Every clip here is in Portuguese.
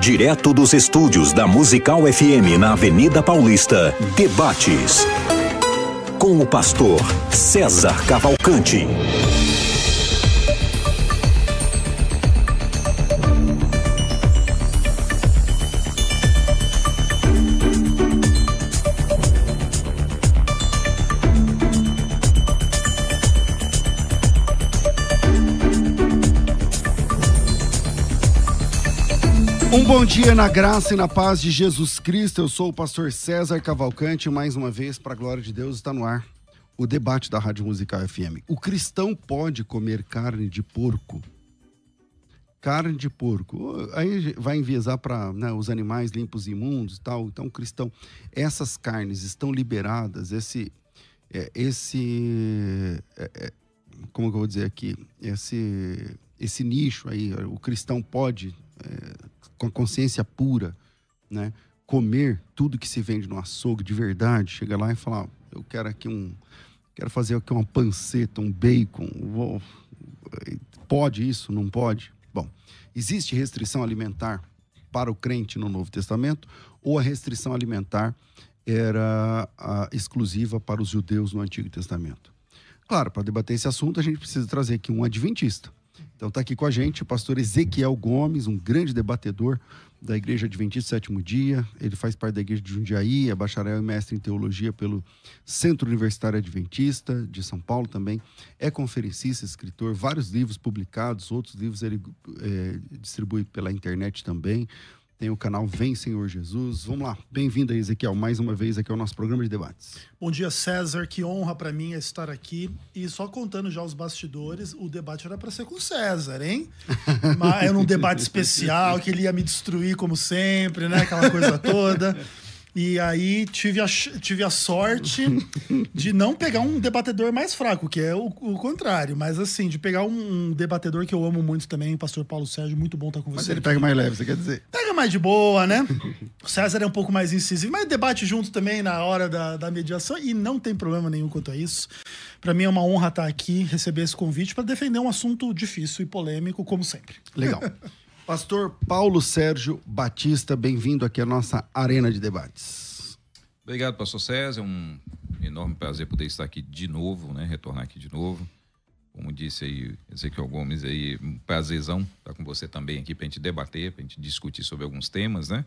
Direto dos estúdios da Musical FM na Avenida Paulista, debates com o pastor César Cavalcante. Bom dia na graça e na paz de Jesus Cristo. Eu sou o pastor César Cavalcante. Mais uma vez, para a glória de Deus, está no ar o debate da Rádio Musical FM. O cristão pode comer carne de porco? Carne de porco. Aí vai enviesar para né, os animais limpos e imundos e tal. Então, cristão, essas carnes estão liberadas. Esse. É, esse é, é, como que eu vou dizer aqui? Esse, esse nicho aí, o cristão pode é, com a consciência pura, né? Comer tudo que se vende no açougue de verdade, chega lá e falar, eu quero aqui um, quero fazer aqui uma panceta, um bacon, vou, pode isso, não pode? Bom, existe restrição alimentar para o crente no Novo Testamento ou a restrição alimentar era a, exclusiva para os judeus no Antigo Testamento? Claro, para debater esse assunto, a gente precisa trazer aqui um adventista. Então está aqui com a gente o pastor Ezequiel Gomes, um grande debatedor da Igreja Adventista Sétimo Dia. Ele faz parte da Igreja de Jundiaí, é bacharel e mestre em teologia pelo Centro Universitário Adventista de São Paulo também. É conferencista, escritor, vários livros publicados, outros livros ele é, distribui pela internet também. Tem o canal Vem Senhor Jesus. Vamos lá. Bem-vindo aí, Ezequiel, mais uma vez aqui ao nosso programa de debates. Bom dia, César. Que honra para mim estar aqui. E só contando já os bastidores, o debate era para ser com o César, hein? Mas era um debate especial que ele ia me destruir como sempre, né? Aquela coisa toda. E aí tive a, tive a sorte de não pegar um debatedor mais fraco, que é o, o contrário. Mas assim, de pegar um, um, debatedor que eu amo muito também, pastor Paulo Sérgio, muito bom estar com você. Mas ele pega mais leve, você quer dizer? Pega mais de boa, né? o César é um pouco mais incisivo, mas debate junto também na hora da, da mediação e não tem problema nenhum quanto a isso. Para mim é uma honra estar aqui, receber esse convite para defender um assunto difícil e polêmico, como sempre. Legal. Pastor Paulo Sérgio Batista, bem-vindo aqui à nossa arena de debates. Obrigado, pastor César. É um enorme prazer poder estar aqui de novo, né? Retornar aqui de novo. Como disse aí Ezequiel Gomes aí, um prazerzão estar com você também aqui para a gente debater, para a gente discutir sobre alguns temas, né?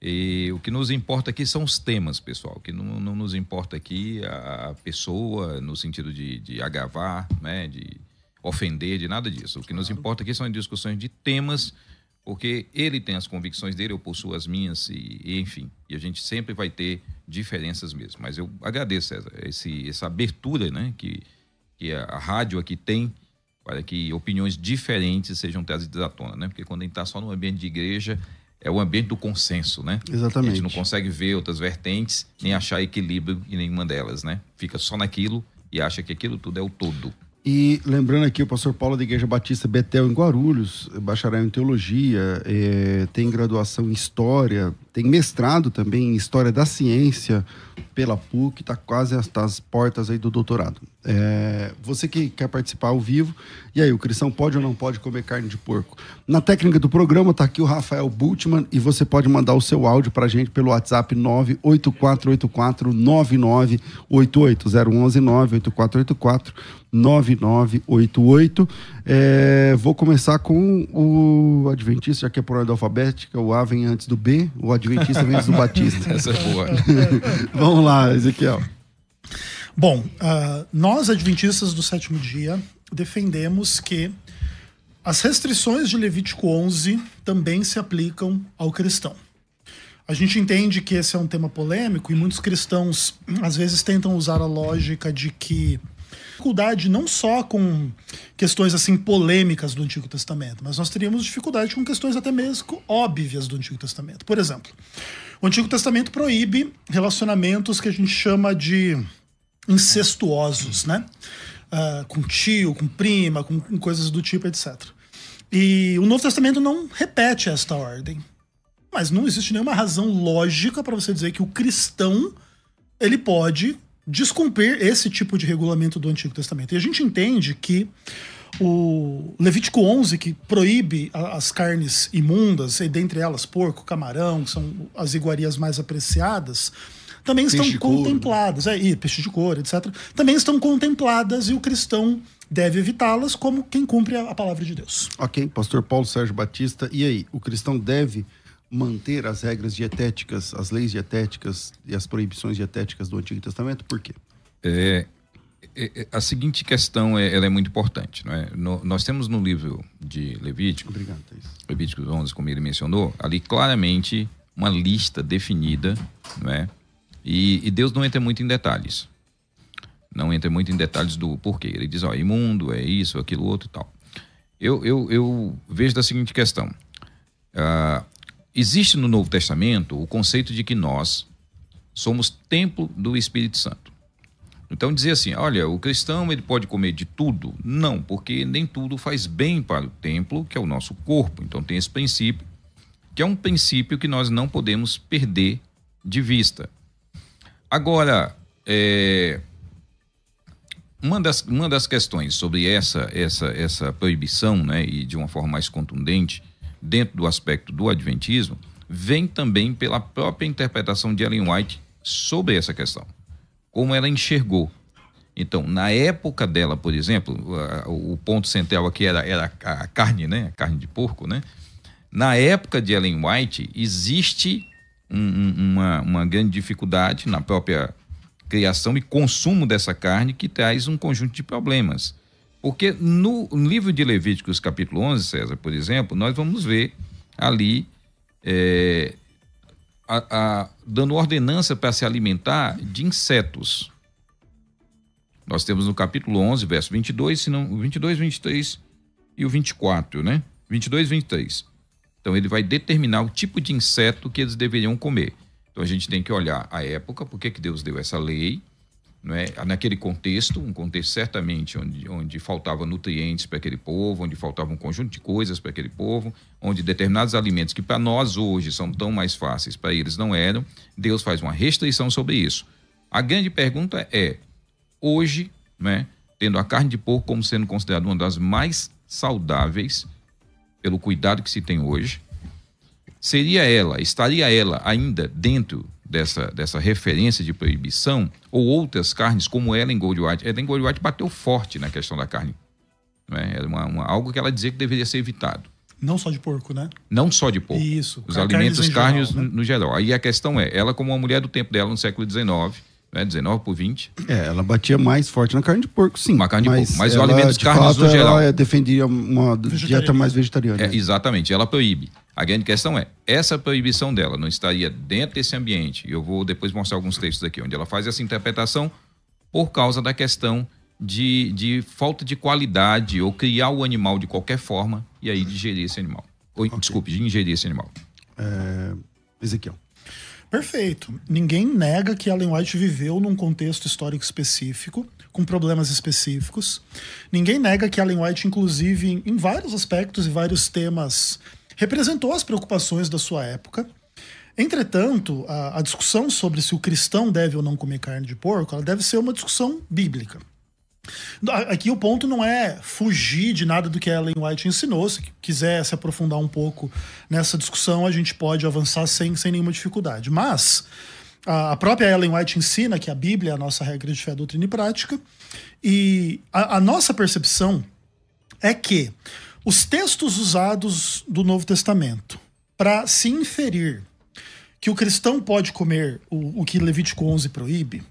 E o que nos importa aqui são os temas, pessoal. O que não, não nos importa aqui a pessoa no sentido de, de agravar, né? De ofender, de nada disso. O que nos importa aqui são discussões de temas porque ele tem as convicções dele, eu possuo as minhas, e, e, enfim, e a gente sempre vai ter diferenças mesmo. Mas eu agradeço, César, esse, essa abertura né, que, que a, a rádio aqui tem para que opiniões diferentes sejam trazidas à tona, né? Porque quando a gente está só no ambiente de igreja, é o ambiente do consenso, né? Exatamente. A gente não consegue ver outras vertentes, nem achar equilíbrio em nenhuma delas, né? Fica só naquilo e acha que aquilo tudo é o todo. E lembrando aqui, o pastor Paulo da Igreja Batista Betel em Guarulhos, bacharel em teologia, é, tem graduação em história, tem mestrado também em história da ciência pela PUC, está quase às portas aí do doutorado. É, você que quer participar ao vivo, e aí, o cristão pode ou não pode comer carne de porco? Na técnica do programa está aqui o Rafael Bultmann e você pode mandar o seu áudio para a gente pelo WhatsApp 98484 9988 011 98484 9988. É, vou começar com o Adventista, já que é por ordem alfabética, o A vem antes do B, o Adventista vem antes do Batista. Essa é boa. Vamos lá, Ezequiel. Bom, uh, nós, Adventistas do sétimo dia, defendemos que as restrições de Levítico 11 também se aplicam ao cristão. A gente entende que esse é um tema polêmico e muitos cristãos às vezes tentam usar a lógica de que dificuldade não só com questões assim polêmicas do Antigo Testamento, mas nós teríamos dificuldade com questões até mesmo óbvias do Antigo Testamento. Por exemplo, o Antigo Testamento proíbe relacionamentos que a gente chama de incestuosos, né? Uh, com tio, com prima, com, com coisas do tipo, etc. E o Novo Testamento não repete esta ordem. Mas não existe nenhuma razão lógica para você dizer que o cristão ele pode descumprir esse tipo de regulamento do Antigo Testamento. E a gente entende que O Levítico 11, que proíbe as carnes imundas, e dentre elas porco, camarão, que são as iguarias mais apreciadas, também peixe estão contempladas. É, e peixe de couro, etc. Também estão contempladas e o cristão deve evitá-las como quem cumpre a, a palavra de Deus. Ok, pastor Paulo Sérgio Batista. E aí, o cristão deve manter as regras dietéticas, as leis dietéticas e as proibições dietéticas do Antigo Testamento? Por quê? É, é, é, a seguinte questão é, ela é muito importante. Não é? No, nós temos no livro de Levítico, Obrigado, Levítico 11, como ele mencionou, ali claramente uma lista definida, não é? E, e, Deus não entra muito em detalhes. Não entra muito em detalhes do porquê. Ele diz, ó, imundo, é isso, aquilo, outro e tal. Eu, eu, eu vejo da seguinte questão. Uh, existe no Novo Testamento o conceito de que nós somos templo do Espírito Santo. Então dizer assim, olha, o cristão ele pode comer de tudo? Não, porque nem tudo faz bem para o templo, que é o nosso corpo. Então tem esse princípio, que é um princípio que nós não podemos perder de vista. Agora, é, uma, das, uma das questões sobre essa, essa, essa proibição, né, e de uma forma mais contundente, dentro do aspecto do adventismo, vem também pela própria interpretação de Ellen White sobre essa questão como ela enxergou. Então, na época dela, por exemplo, o ponto central aqui era, era a carne, né? A carne de porco, né? Na época de Ellen White, existe um, uma, uma grande dificuldade na própria criação e consumo dessa carne que traz um conjunto de problemas. Porque no livro de Levíticos, capítulo 11, César, por exemplo, nós vamos ver ali é, a, a, dando ordenança para se alimentar de insetos. Nós temos no capítulo 11, verso 22, senão, 22, 23 e o 24, né? 22 e 23. Então ele vai determinar o tipo de inseto que eles deveriam comer. Então a gente tem que olhar a época, por que Deus deu essa lei, não é? naquele contexto, um contexto certamente onde, onde faltava nutrientes para aquele povo, onde faltava um conjunto de coisas para aquele povo, onde determinados alimentos que para nós hoje são tão mais fáceis, para eles não eram, Deus faz uma restrição sobre isso. A grande pergunta é: hoje, né, tendo a carne de porco como sendo considerada uma das mais saudáveis, pelo cuidado que se tem hoje, seria ela, estaria ela ainda dentro dessa, dessa referência de proibição, ou outras carnes, como Ellen Goldwhite. Ellen Goldwhite bateu forte na questão da carne. Não é? Era uma, uma, algo que ela dizia que deveria ser evitado. Não só de porco, né? Não só de porco. Isso. Os alimentos, carnes, geral, né? no geral. Aí a questão é, ela como uma mulher do tempo dela no século XIX, né, 19 por 20. É, ela batia mais forte na carne de porco, sim. Uma carne de porco. Mas os alimentos carnes no geral. Ela defendia uma dieta mais vegetariana. É, exatamente, ela proíbe. A grande questão é, essa proibição dela não estaria dentro desse ambiente, e eu vou depois mostrar alguns textos aqui, onde ela faz essa interpretação por causa da questão de, de falta de qualidade ou criar o animal de qualquer forma e aí digerir esse animal. Ou, okay. Desculpe, de ingerir esse animal. É... Ezequiel. Perfeito. Ninguém nega que Ellen White viveu num contexto histórico específico, com problemas específicos. Ninguém nega que Ellen White, inclusive, em, em vários aspectos e vários temas representou as preocupações da sua época. Entretanto, a, a, discussão sobre se o cristão deve ou não comer carne de porco, ela deve ser uma discussão bíblica. Aqui o ponto não é fugir de nada do que Ellen White ensinou. Se quiser se aprofundar um pouco nessa discussão, a gente pode avançar sem, sem nenhuma dificuldade. Mas a, a própria Ellen White ensina que a Bíblia é a nossa regra de fé, doutrina e prática. E a, a nossa percepção é que os textos usados do Novo Testamento para se inferir que o cristão pode comer o, o que Levítico 11 proíbe,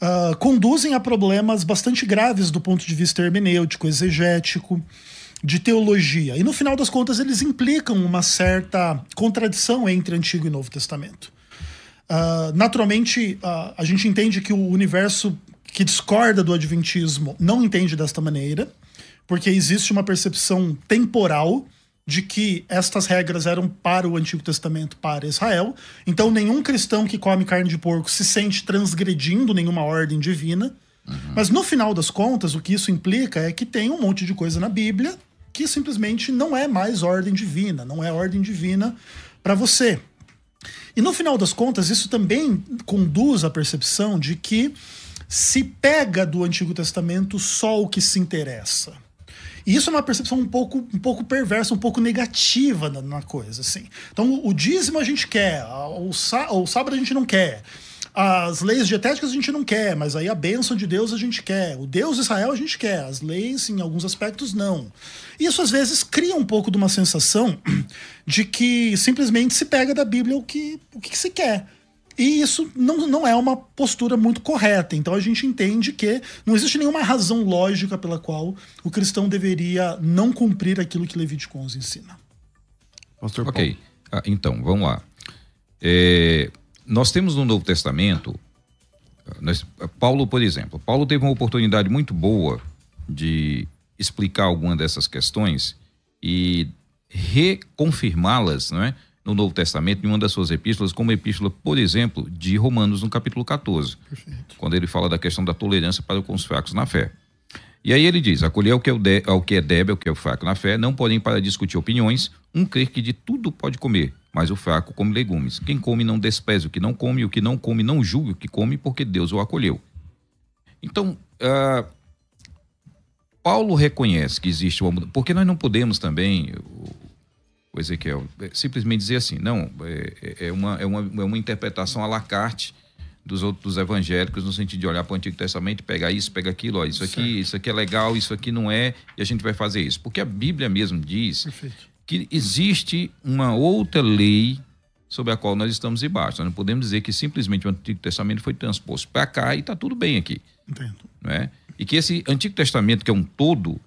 uh, conduzem a problemas bastante graves do ponto de vista hermenêutico, exegético, de teologia. E no final das contas, eles implicam uma certa contradição entre Antigo e Novo Testamento. Uh, naturalmente, uh, a gente entende que o universo que discorda do Adventismo não entende desta maneira porque existe uma percepção temporal de que estas regras eram para o Antigo Testamento, para Israel. Então, nenhum cristão que come carne de porco se sente transgredindo nenhuma ordem divina. Uhum. Mas no final das contas, o que isso implica é que tem um monte de coisa na Bíblia que simplesmente não é mais ordem divina, não é ordem divina para você. E no final das contas, isso também conduz à percepção de que se pega do Antigo Testamento só o que se interessa E isso é uma percepção um pouco, um pouco perversa, um pouco negativa na, na coisa, assim. Então, o, o dízimo a gente quer, o, o sábado a gente não quer. As leis dietéticas a gente não quer, mas aí a bênção de Deus a gente quer. O Deus de Israel a gente quer. As leis, em alguns aspectos, não. Isso às vezes cria um pouco de uma sensação de que simplesmente se pega da Bíblia o que, o que se quer. E isso não, não é uma postura muito correta. Então a gente entende que não existe nenhuma razão lógica pela qual o cristão deveria não cumprir aquilo que Levítico 11 ensina. Pastor ok, ah, então vamos lá. É, nós temos no Novo Testamento, nós, Paulo, por exemplo, Paulo teve uma oportunidade muito boa de explicar alguma dessas questões e reconfirmá-las, não é? No Novo Testamento, em uma das suas epístolas, como a epístola, por exemplo, de Romanos, no capítulo 14, Perfeito. quando ele fala da questão da tolerância para com os fracos na fé. E aí ele diz: acolher ao que, é de, ao que é débil, ao que é fraco na fé, não podem para discutir opiniões, um crer que de tudo pode comer, mas o fraco come legumes. Quem come não despreza o que não come, o que não come não julga o que come, porque Deus o acolheu. Então, uh, Paulo reconhece que existe uma mudança, porque nós não podemos também, o Ezequiel, é, simplesmente dizer assim, não, é, é, é, uma, é, uma, é uma interpretação à la carte dos outros evangélicos no sentido de olhar para o Antigo Testamento pegar isso, pegar aquilo, ó, isso aqui, certo. isso aqui é legal, isso aqui não é, e a gente vai fazer isso. Porque a Bíblia mesmo diz Perfeito que existe uma outra lei sobre a qual nós estamos debaixo. Nós não podemos dizer que simplesmente o Antigo Testamento foi transposto para cá e está tudo bem aqui. Entendo. Não é? E que esse Antigo Testamento, que é um todo,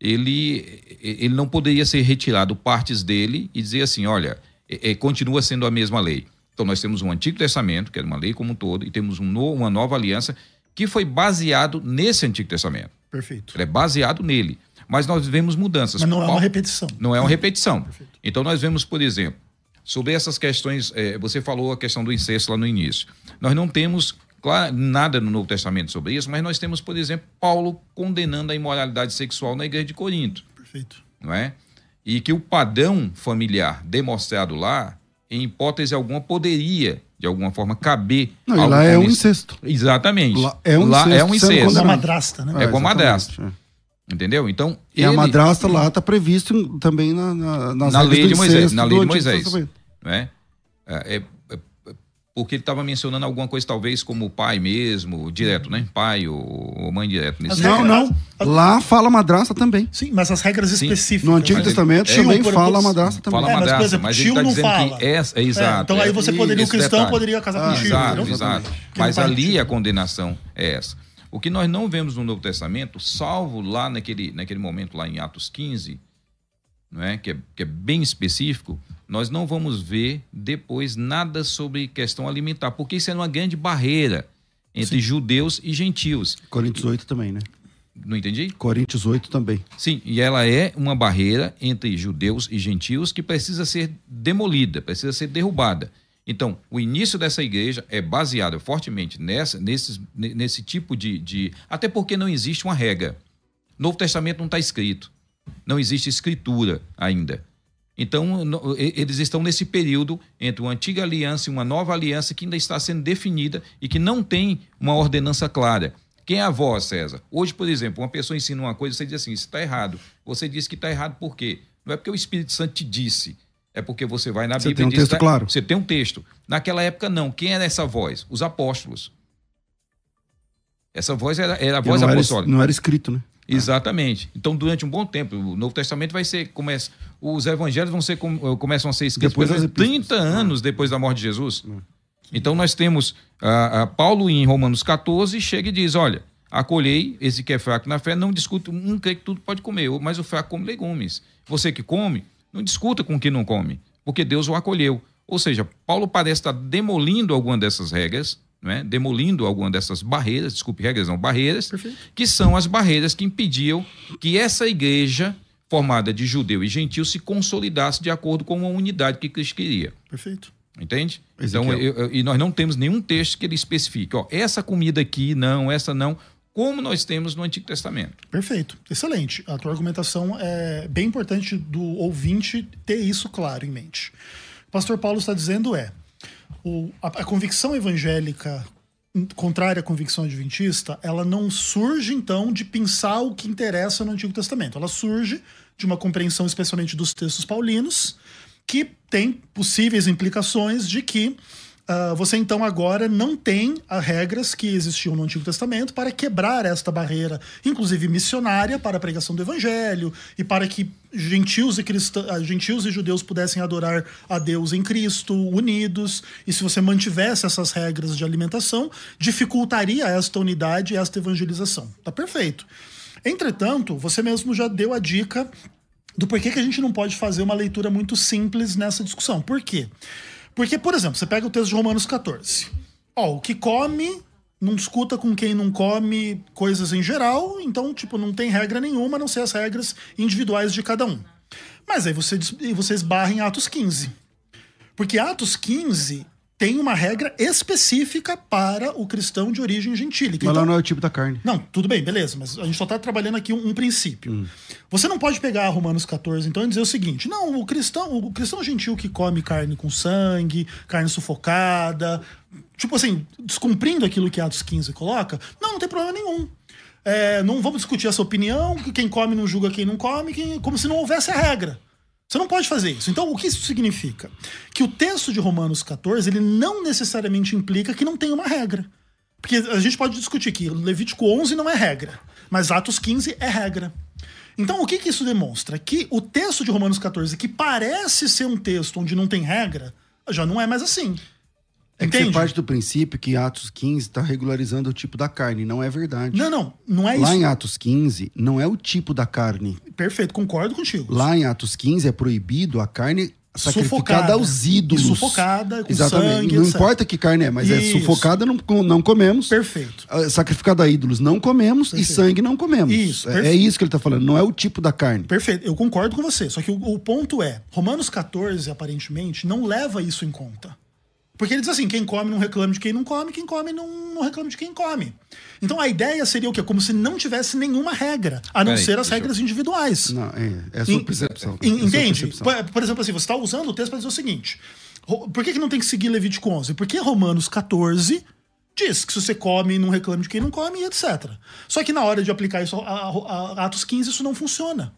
ele, ele não poderia ser retirado partes dele e dizer assim, olha, é, é, continua sendo a mesma lei. Então nós temos um Antigo Testamento, que é uma lei como um todo, e temos um no, uma nova aliança que foi baseado nesse Antigo Testamento. Perfeito. Ele é baseado nele mas nós vemos mudanças. Mas não é uma repetição. Não é uma repetição. Perfeito. Então nós vemos, por exemplo, sobre essas questões, é, você falou a questão do incesto lá no início. Nós não temos claro, nada no Novo Testamento sobre isso, mas nós temos, por exemplo, Paulo condenando a imoralidade sexual na igreja de Corinto. Perfeito. Não é? E que o padrão familiar demonstrado lá, em hipótese alguma, poderia de alguma forma caber. Não, lá é um incesto. Exatamente. Lá é um lá incesto. É um incesto. É uma madrasta, né? É, é com a madrasta. É. Entendeu? Então. E ele... a madrasta lá está previsto também na, na, nas na lei de Moisés. Na lei de Moisés. Né? É, é, é, porque ele estava mencionando alguma coisa, talvez, como pai mesmo, direto, né? Pai ou, mãe direto. Nesse não, não. Lá fala madrasta também. Sim, mas as regras Sim. específicas. No Antigo Testamento ele, também fala madrasta também. Fala madrasta, é, mas, exemplo, mas ele está dizendo fala. que essa, é, exato. então aí você poderia, o cristão detalhe. poderia casar ah, com tio. Exato, exato. Mas ali a condenação é essa. O que nós não vemos no Novo Testamento, salvo lá naquele, naquele momento, lá em Atos 15, não é? Que, é, que é bem específico, nós não vamos ver depois nada sobre questão alimentar, porque isso é uma grande barreira entre Sim. judeus e gentios. Coríntios 8 também, né? Não entendi? Coríntios 8 também. Sim, e ela é uma barreira entre judeus e gentios que precisa ser demolida, precisa ser derrubada. Então, o início dessa igreja é baseado fortemente nessa, nesse, nesse tipo de, de. Até porque não existe uma regra. Novo Testamento não está escrito. Não existe escritura ainda. Então, eles estão nesse período entre uma antiga aliança e uma nova aliança que ainda está sendo definida e que não tem uma ordenança clara. Quem é a voz, César? Hoje, por exemplo, uma pessoa ensina uma coisa, você diz assim, isso está errado. Você diz que está errado por quê? Não é porque o Espírito Santo te disse, é porque você vai na você Bíblia tem um e diz, texto tá, claro. Você tem um texto. Naquela época, não. Quem era essa voz? Os apóstolos. Essa voz era, era a voz não apostólica. Era, não era escrito, né? Exatamente. Então, durante um bom tempo, o Novo Testamento vai ser. Começa, os evangelhos vão ser, começam a ser escritos depois 30 anos depois da morte de Jesus. Então, nós temos a, a Paulo em Romanos 14 chega e diz: olha, acolhei esse que é fraco na fé, não discuto, não crê que tudo pode comer, mas o fraco come legumes. Você que come, não discuta com quem não come, porque Deus o acolheu. Ou seja, Paulo parece estar demolindo alguma dessas regras, não é? demolindo alguma dessas barreiras, desculpe, regras não, barreiras, Perfeito. que são as barreiras que impediam que essa igreja formada de judeu e gentil se consolidasse de acordo com uma unidade que Cristo queria. Perfeito. Entende? Então, eu, eu, e nós não temos nenhum texto que ele especifique, ó, essa comida aqui, não, essa não como nós temos no Antigo Testamento. Perfeito, excelente. A tua argumentação é bem importante do ouvinte ter isso claro em mente. O pastor Paulo está dizendo é o, a, a convicção evangélica contrária à convicção adventista, ela não surge então de pensar o que interessa no Antigo Testamento. Ela surge de uma compreensão especialmente dos textos paulinos, que tem possíveis implicações de que Uh, você então agora não tem as regras que existiam no Antigo Testamento para quebrar esta barreira, inclusive missionária, para a pregação do Evangelho e para que gentios e, cristã, gentios e judeus pudessem adorar a Deus em Cristo, unidos. E se você mantivesse essas regras de alimentação, dificultaria esta unidade esta evangelização. Tá perfeito. Entretanto, você mesmo já deu a dica do porquê que a gente não pode fazer uma leitura muito simples nessa discussão. Por quê? Porque, por exemplo, você pega o texto de Romanos 14. Ó, o que come não discuta com quem não come coisas em geral, então, tipo, não tem regra nenhuma, a não ser as regras individuais de cada um. Mas aí você, você esbarra em Atos 15. Porque Atos 15 tem uma regra específica para o cristão de origem gentílica. Mas então, lá não é o tipo da carne. Não, tudo bem, beleza, mas a gente só está trabalhando aqui um, um princípio. Hum. Você não pode pegar Romanos 14, então, e dizer o seguinte: não, o cristão, o cristão gentil que come carne com sangue, carne sufocada, tipo assim, descumprindo aquilo que Atos 15 coloca, não, não tem problema nenhum. É, não vamos discutir essa opinião, que quem come não julga quem não come, quem, como se não houvesse a regra. Você não pode fazer isso. Então, o que isso significa? Que o texto de Romanos 14, ele não necessariamente implica que não tem uma regra. Porque a gente pode discutir que Levítico 11 não é regra, mas Atos 15 é regra. Então, o que, que isso demonstra? Que o texto de Romanos 14, que parece ser um texto onde não tem regra, já não é mais assim. É que você parte do princípio que Atos 15 está regularizando o tipo da carne. Não é verdade. Não, não. Não é Lá isso. Lá em Atos 15, não é o tipo da carne. Perfeito, concordo contigo. Lá em Atos 15 é proibido a carne sacrificada sufocada. aos ídolos. E sufocada, com Exatamente. sangue, Não etc. importa que carne é, mas é Isso. é sufocada, não, não comemos. Perfeito. Sacrificada a ídolos, não comemos. Perfeito. E sangue, não comemos. Isso, é, é, isso que ele está falando. Não é o tipo da carne. Perfeito. Eu concordo com você. Só que o, o ponto é, Romanos 14, aparentemente, não leva isso em conta. Porque ele diz assim: quem come não reclame de quem não come, quem come não, não reclame de quem come. Então a ideia seria o quê? Como se não tivesse nenhuma regra, a não Peraí, ser as deixa eu- regras individuais. Não, é, é a sua percepção. É a sua Entende? percepção. Por, por exemplo, assim, você está usando o texto para dizer o seguinte: por que, que não tem que seguir Levítico 11? Porque Romanos 14 diz que se você come, não reclame de quem não come, e etc. Só que na hora de aplicar isso a, a- a Atos 15, isso não funciona.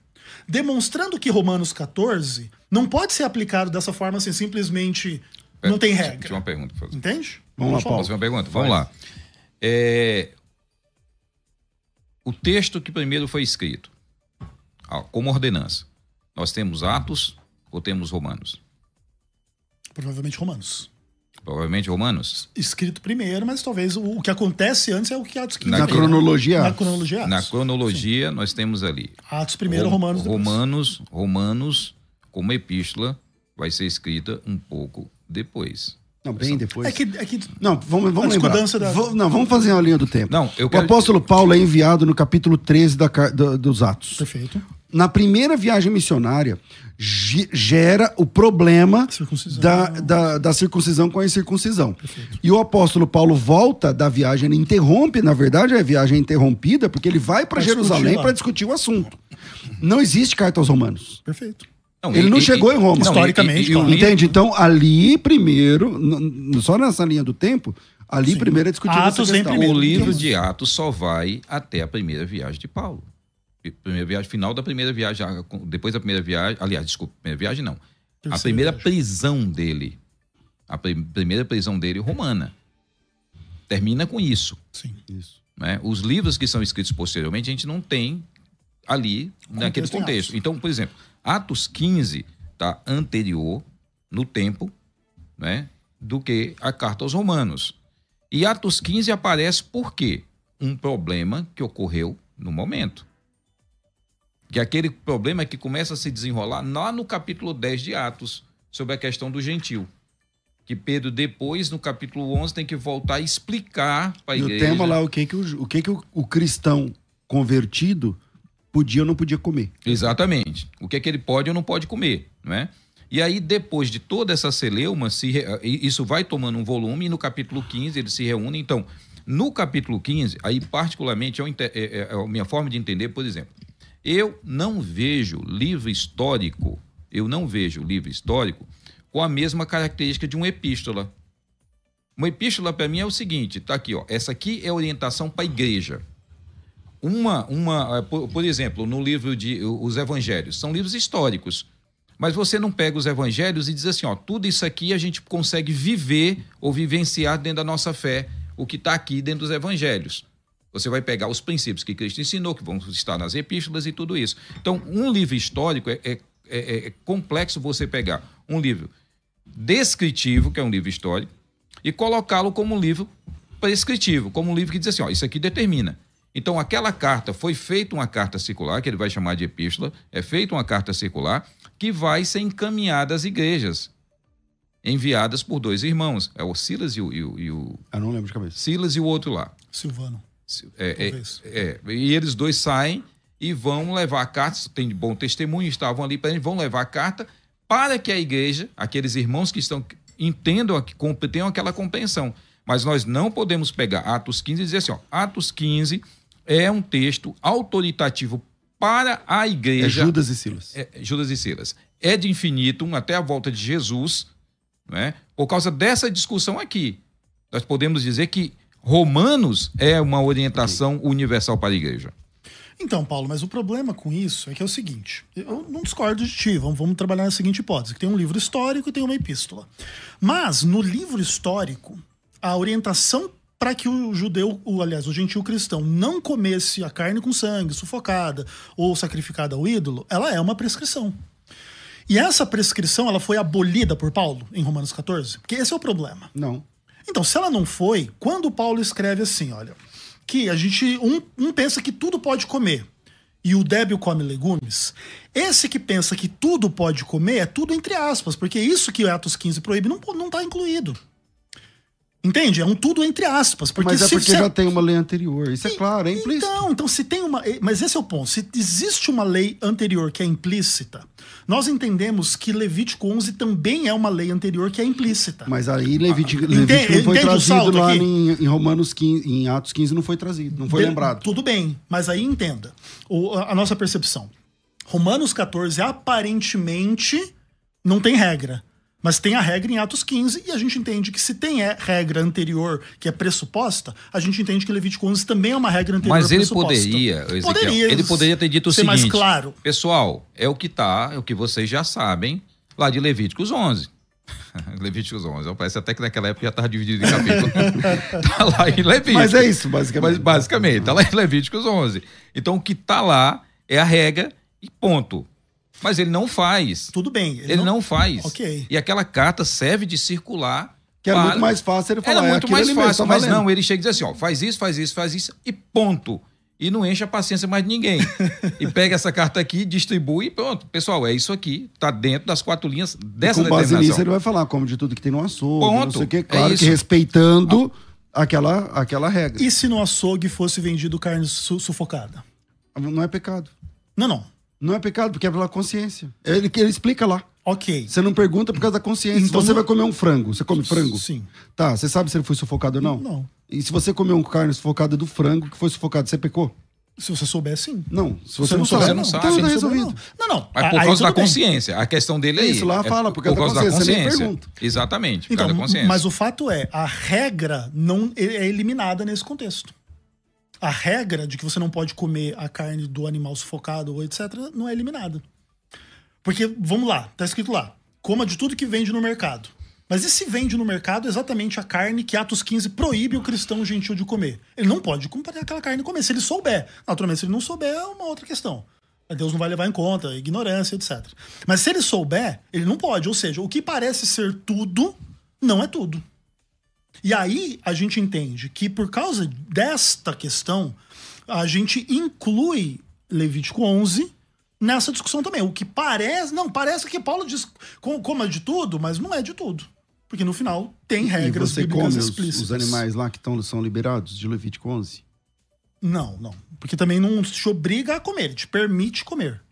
Demonstrando que Romanos 14 não pode ser aplicado dessa forma assim, simplesmente não tem Tinha- regra. Tinha uma pergunta pra fazer. Entende? Vamos lá, Pode falar. Paulo. Posso fazer uma pergunta? Vamos lá. É, O texto que primeiro foi escrito, como ordenança, nós temos Atos ou temos Romanos? Provavelmente Romanos. Provavelmente Romanos. Escrito primeiro, mas talvez o, que acontece antes é o que Atos 15 Na tem, né? cronologia, Na Atos. cronologia. Na Atos. cronologia, nós temos ali. Atos primeiro, Rom- Romanos depois. Romanos, Romanos, como epístola, vai ser escrita um pouco depois. Não, bem depois. É que, é que Não, vamos, vamos A lembrar. da- Não, vamos fazer uma linha do tempo. Não, eu o quero- apóstolo Paulo é enviado no capítulo 13 da dos Atos. Perfeito. Na primeira viagem missionária, ge- gera o problema Circuncisão. da, da, da circuncisão com a incircuncisão. E o apóstolo Paulo volta da viagem, ele interrompe, na verdade, a viagem é interrompida, porque ele vai para Jerusalém para discutir o assunto. Não existe carta aos romanos. Perfeito. Ele não chegou em Roma. Historicamente, e- e o claro. livro- Entende? Então, ali primeiro, só nessa linha do tempo, ali Sim. primeiro é discutido essa Atos vem questão. primeiro. O livro de Atos só vai até a primeira viagem de Paulo. E Primeira viagem, final da primeira viagem, depois da primeira viagem, aliás, desculpa, primeira viagem não. a Terceira primeira viagem. prisão dele, a pri- primeira prisão dele romana. Termina com isso. Sim. Isso. né? Os livros que são escritos posteriormente, a gente não tem ali naquele Contexto em. Então, por exemplo, Atos 15 está anterior no tempo né, do que a carta aos Romanos. E Atos 15 aparece por quê? Um problema que ocorreu no momento. Que é aquele problema que começa a se desenrolar lá no capítulo 10 de Atos, sobre a questão do gentil. Que Pedro, depois, no capítulo 11, tem que voltar a explicar para a E o igreja. tema lá, o que, que, o, o, que, que o, o cristão convertido podia ou não podia comer. Exatamente. O que é que ele pode ou não pode comer, não é? E aí, depois de toda essa celeuma, se isso vai tomando um volume, e no capítulo 15 eles se reúnem. Então, no capítulo 15, aí particularmente, ente- é, é- é a minha forma de entender, por exemplo, eu não vejo livro histórico, eu não vejo livro histórico com a mesma característica de uma epístola. Uma epístola para mim é o seguinte, tá aqui, ó. Essa aqui é orientação para a igreja. Uma, uma, por, por, exemplo, no livro de os Evangelhos, são livros históricos. Mas você não pega os Evangelhos e diz assim, ó, tudo isso aqui a gente consegue viver ou vivenciar dentro da nossa fé, o que está aqui dentro dos Evangelhos. Você vai pegar os princípios que Cristo ensinou, que vão estar nas epístolas e tudo isso. Então, um livro histórico é, é, é, é complexo você pegar um livro descritivo, que é um livro histórico, e colocá-lo como um livro prescritivo, como um livro que diz assim, ó, isso aqui determina. Então, aquela carta foi feita uma carta circular, que ele vai chamar de epístola, é feita uma carta circular que vai ser encaminhada às igrejas, enviadas por dois irmãos, é o Silas e o, e o, e o Eu não lembro de cabeça. Silas e o outro lá. Silvano. É, é, é, e eles dois saem e vão levar a carta, tem bom testemunho, estavam ali para vão levar a carta para que a igreja, aqueles irmãos que estão entendam, tenham aquela compreensão. Mas nós não podemos pegar Atos 15 e dizer assim, ó, Atos 15 é um texto autoritativo para a igreja. É Judas e Silas. É, Judas e Silas. É de infinitum até a volta de Jesus, né? por causa dessa discussão aqui. Nós podemos dizer que Romanos é uma orientação universal para a igreja. Então, Paulo, mas o problema com isso é que é o seguinte: eu não discordo de ti, vamos, vamos trabalhar na seguinte hipótese: que tem um livro histórico e tem uma epístola. Mas, no livro histórico, a orientação para que o judeu, o, aliás, o gentil cristão, não comesse a carne com sangue, sufocada ou sacrificada ao ídolo, ela é uma prescrição. E essa prescrição ela foi abolida por Paulo em Romanos 14? Porque esse é o problema. Não. Então, se ela não foi, quando Paulo escreve assim, olha, que a gente um, um pensa que tudo pode comer e o débil come legumes, esse que pensa que tudo pode comer é tudo entre aspas, porque isso que o Atos 15 proíbe não não está incluído. Entende? É um tudo entre aspas. Porque mas é porque se... já tem uma lei anterior. Isso é claro, é implícito. Então, então, se tem uma. Mas esse é o ponto. Se existe uma lei anterior que é implícita, nós entendemos que Levítico 11 também é uma lei anterior que é implícita. Mas aí Levítico, ah, Levítico não foi trazido lá em, em, Romanos 15, em Atos 15 não foi trazido, não foi de, lembrado. Tudo bem, mas aí entenda o, a, a nossa percepção. Romanos 14 aparentemente não tem regra. Mas tem a regra em Atos 15 e a gente entende que se tem é, regra anterior que é pressuposta, a gente entende que Levítico 11 também é uma regra anterior Mas ele poderia, Ezequiel, poderia, ele poderia ter dito o seguinte, mais claro. pessoal, é o que tá, é o que vocês já sabem lá de Levíticos 11. Levíticos 11. Parece até que naquela época já estava dividido em capítulo. tá lá em Levíticos. Mas é isso, basicamente. Mas, basicamente, tá lá em Levíticos 11. Então o que tá lá é a regra e ponto. Mas ele não faz. Tudo bem. Ele, ele não... não... faz. Ok. E aquela carta serve de circular. Que era para... muito mais fácil ele falar. Era é muito é mais fácil, mas valendo. não, ele chega e diz assim: ó, faz isso, faz isso, faz isso e ponto. E não enche a paciência mais de ninguém. e pega essa carta aqui, distribui e pronto. Pessoal, é isso aqui. Tá dentro das quatro linhas dessa e com base nisso, ele vai falar como de tudo que tem no açougue, ponto. não sei o que. Claro é que respeitando ah. aquela, aquela regra. E se no açougue fosse vendido carne su sufocada? Não é pecado. Não, não. Não é pecado, porque é pela consciência. Ele, ele explica lá. Ok. Você não pergunta por causa da consciência. Então, se você vai comer um frango, você come frango? Sim. Tá, você sabe se ele foi sufocado ou não? Não. E se você comeu um carne sufocada do frango que foi sufocado, você pecou? Se você souber, sim. Não, se você, você não, souber, você não sabe. Então tá resolvido. Não, não. Mas por causa da consciência. Bem. A questão dele é isso. lá fala, por causa, por causa da consciência. Da consciência. Exatamente, por então, causa da consciência. Mas o fato é, a regra não é eliminada nesse contexto a regra de que você não pode comer a carne do animal sufocado ou etc. não é eliminada. Porque, vamos lá, tá escrito lá, coma de tudo que vende no mercado. Mas e se vende no mercado exatamente a carne que Atos 15 proíbe o cristão gentil de comer? Ele não pode comprar aquela carne e comer, se ele souber. Naturalmente, se ele não souber, é uma outra questão. Deus não vai levar em conta, ignorância, etc. Mas se ele souber, ele não pode. Ou seja, o que parece ser tudo, não é tudo. E aí a gente entende que por causa desta questão, a gente inclui Levítico 11 nessa discussão também. O que parece. Não, parece que Paulo diz como é de tudo, mas não é de tudo. Porque no final tem regras e você bíblicas come explícitas. Os, os animais lá que tão, são liberados de Levítico 11? Não, não. Porque também não te obriga a comer, te permite comer.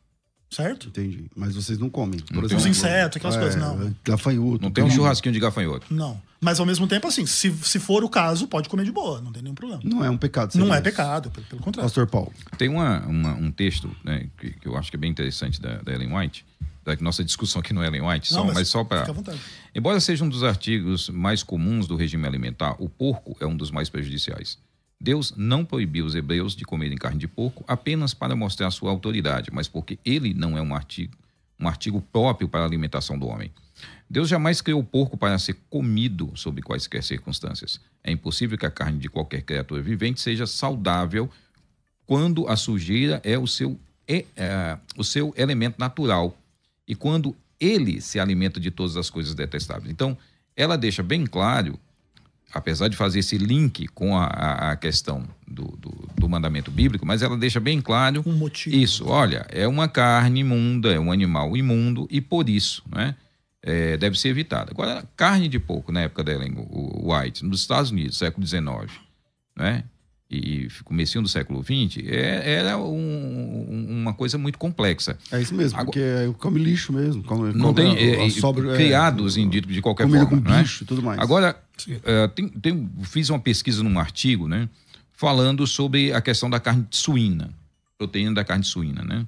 Certo? Entendi. Mas vocês não comem. Por exemplo, os insetos, aquelas é, coisas, não. Gafanhoto. Não tem um churrasquinho de gafanhoto. Não. Mas ao mesmo tempo, assim, se, se for o caso, pode comer de boa, não tem nenhum problema. Não é um pecado. Não é pecado, pelo, pelo, contrário. Pastor Paulo. Tem uma, uma um texto né, que, que, eu acho que é bem interessante da, da Ellen White, da nossa discussão aqui no Ellen White, Não, só, mas, só para. fica à vontade. Embora seja um dos artigos mais comuns do regime alimentar, o porco é um dos mais prejudiciais. Deus não proibiu os hebreus de comerem carne de porco apenas para mostrar sua autoridade, mas porque ele não é um artigo, um artigo próprio para a alimentação do homem. Deus jamais criou o porco para ser comido sob quaisquer circunstâncias. É impossível que a carne de qualquer criatura vivente seja saudável quando a sujeira é o seu, é, é, o seu elemento natural e quando ele se alimenta de todas as coisas detestáveis. Então, ela deixa bem claro, apesar de fazer esse link com a, a, questão do, do, do, mandamento bíblico, mas ela deixa bem claro um motivo. isso. Olha, é uma carne imunda, é um animal imundo e por isso, não é? Deve ser evitada. Agora, carne de porco, na época dela, o White, nos Estados Unidos, século XIX, né? E comecinho do século XX, é, era um, uma coisa muito complexa. É isso mesmo, Agora, porque come lixo mesmo. Come, não come, tem, é, sobra, criados é, em, de, de qualquer comida forma. com bicho e tudo mais. Agora, uh, tem, tem, fiz uma pesquisa num artigo, né, falando sobre a questão da carne suína, proteína da carne suína, né,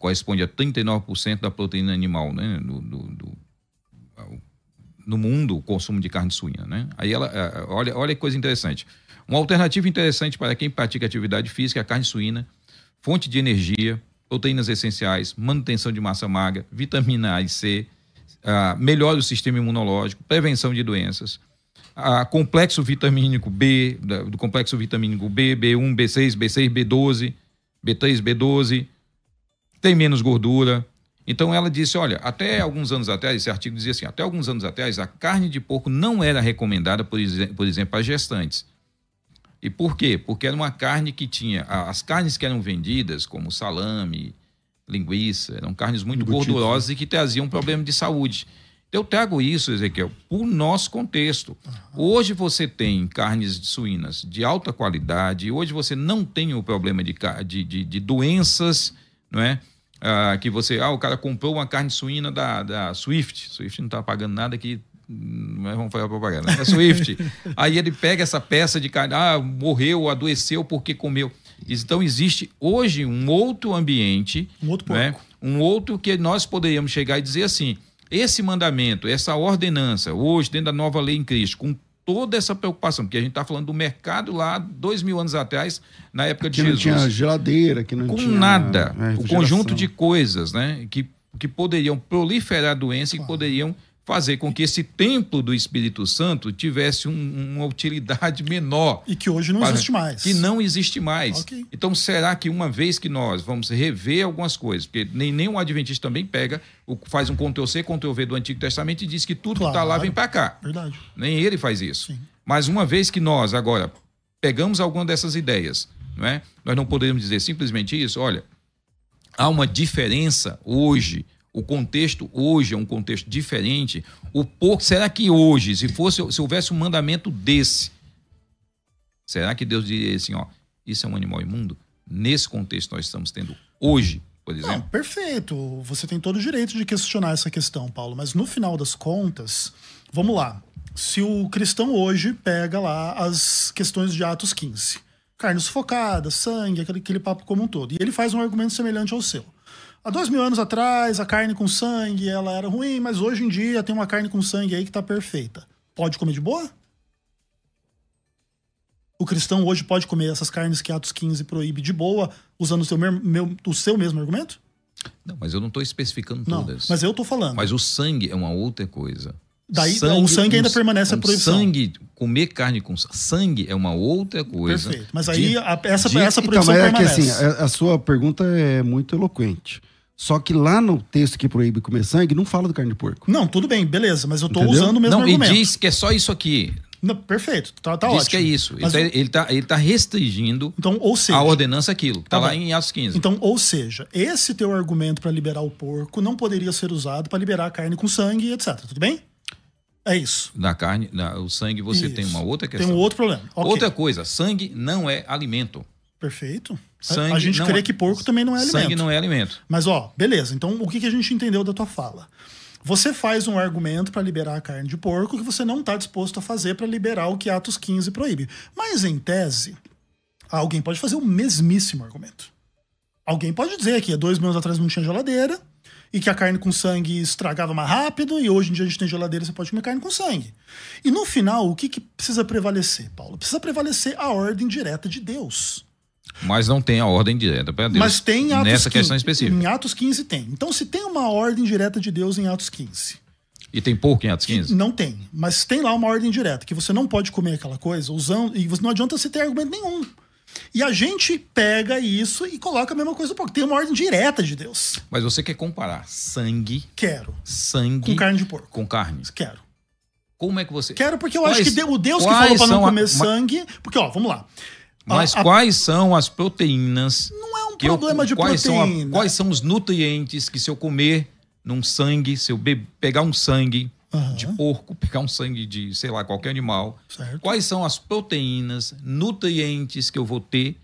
corresponde a 39% da proteína animal, né, no, no, no, no, mundo, o consumo de carne suína, né. Aí ela, uh, olha, olha que coisa interessante. Uma alternativa interessante para quem pratica atividade física é a carne suína, fonte de energia, proteínas essenciais, manutenção de massa magra, vitamina A e C, uh, melhora o sistema imunológico, prevenção de doenças, uh, complexo vitamínico B, do complexo vitamínico B, B1, B6, B6, B12, B3, B12, tem menos gordura. Então ela disse, olha, até alguns anos atrás, esse artigo dizia assim, até alguns anos atrás, a carne de porco não era recomendada, por, por exemplo, para gestantes. E por quê? Porque era uma carne que tinha. As carnes que eram vendidas, como salame, linguiça, eram carnes muito Embutido. gordurosas e que traziam um problema de saúde. Eu trago isso, Ezequiel, por nosso contexto. Hoje você tem carnes suínas de alta qualidade, hoje você não tem o problema de, de, de, de doenças, não é? Ah, que você, ah, o cara comprou uma carne suína da, da Swift, Swift não está pagando nada aqui, mas vamos fazer a propaganda, é Swift. Aí ele pega essa peça de carne, ah, morreu, adoeceu porque comeu. Então existe hoje um outro ambiente, um outro né? um outro que nós poderíamos chegar e dizer assim, esse mandamento, essa ordenança, hoje dentro da nova lei em Cristo, com toda essa preocupação, porque a gente está falando do mercado lá dois mil anos atrás, na época de que Jesus. Que não tinha geladeira, que não com tinha... Com nada. É, o conjunto de coisas, né? Que, que poderiam proliferar doença e poderiam fazer com que esse templo do Espírito Santo tivesse um, uma utilidade menor. E que hoje não para, existe mais. Que não existe mais. Okay. Então, será que uma vez que nós vamos rever algumas coisas, porque nem, nem o Adventista também pega, faz um Ctrl-C, Ctrl-V do Antigo Testamento e diz que tudo claro, que está lá vem para cá. Verdade. Nem ele faz isso. Sim. Mas uma vez que nós, agora, pegamos alguma dessas ideias, não é? nós não podemos dizer simplesmente isso, olha, há uma diferença hoje o contexto hoje é um contexto diferente. O porco, será que hoje, se fosse, se houvesse um mandamento desse, será que Deus diria assim, ó, isso é um animal imundo? Nesse contexto nós estamos tendo hoje, por exemplo. Não, perfeito. Você tem todo o direito de questionar essa questão, Paulo, mas no final das contas, vamos lá. Se o cristão hoje pega lá as questões de Atos 15, carne sufocada, sangue, aquele, aquele papo como um todo, e ele faz um argumento semelhante ao seu. Há dois mil anos atrás, a carne com sangue ela era ruim, mas hoje em dia tem uma carne com sangue aí que está perfeita. Pode comer de boa? O cristão hoje pode comer essas carnes que Atos 15 proíbe de boa, usando o seu, meu, o seu mesmo argumento? Não, mas eu não estou especificando não, todas. Mas eu estou falando. Mas o sangue é uma outra coisa. Daí sangue, o sangue ainda permanece a proibição. Sangue, comer carne com sangue é uma outra coisa. Perfeito. Mas aí de, a, essa, de, essa proibição então, mas permanece. É que, assim, a, a, sua pergunta é muito eloquente. Só que lá no texto que proíbe comer sangue, não fala do carne de porco. Não, tudo bem, beleza, mas eu tô Entendeu? usando o mesmo não, argumento. E diz que é só isso aqui. Não, perfeito, tá, tá diz ótimo. que é isso. Mas ele, está, ele, tá, ele tá restringindo então, ou seja, a ordenança aquilo, que tá, tá lá em Atos 15. Então, ou seja, esse teu argumento para liberar o porco não poderia ser usado para liberar a carne com sangue, etc. Tudo bem? É isso. Na carne, na, o sangue você isso. tem uma outra questão. Tem um outro problema. Okay. Outra coisa, sangue não é alimento. Perfeito. Sangue a, gente crê é, que porco também não é alimento. Sangue não é alimento. Mas, ó, beleza. Então, o que, que a gente entendeu da tua fala? Você faz um argumento para liberar a carne de porco que você não está disposto a fazer para liberar o que Atos 15 proíbe. Mas, em tese, alguém pode fazer o mesmíssimo argumento. Alguém pode dizer que há dois mil anos atrás não tinha geladeira, e que a carne com sangue estragava mais rápido, e hoje em dia a gente tem geladeira, você pode comer carne com sangue. E no final, o que, que precisa prevalecer, Paulo? Precisa prevalecer a ordem direta de Deus. Mas não tem a ordem direta para Deus. Mas tem em Atos nessa 15, questão específica. Em Atos 15 tem. Então, se tem uma ordem direta de Deus em Atos 15. E tem pouco em Atos 15? Não tem. Mas tem lá uma ordem direta, que você não pode comer aquela coisa usando. E não adianta você ter argumento nenhum. E a gente pega isso e coloca a mesma coisa porque tem uma ordem direta de Deus. Mas você quer comparar sangue. Quero. Sangue. Com carne de porco. Com carne. Quero. Como é que você. Quero porque eu Quais- acho que o Deus que falou pra não a- comer ma- sangue. Porque, ó, vamos lá. Mas A- a- quais são as proteínas? Não é um que eu- problema de quais São a- proteína. quais são os nutrientes que se eu comer num sangue, se eu be- pegar um sangue Aham. de porco, pegar um sangue de, sei lá, qualquer animal, Certo. quais são as proteínas, nutrientes que eu vou ter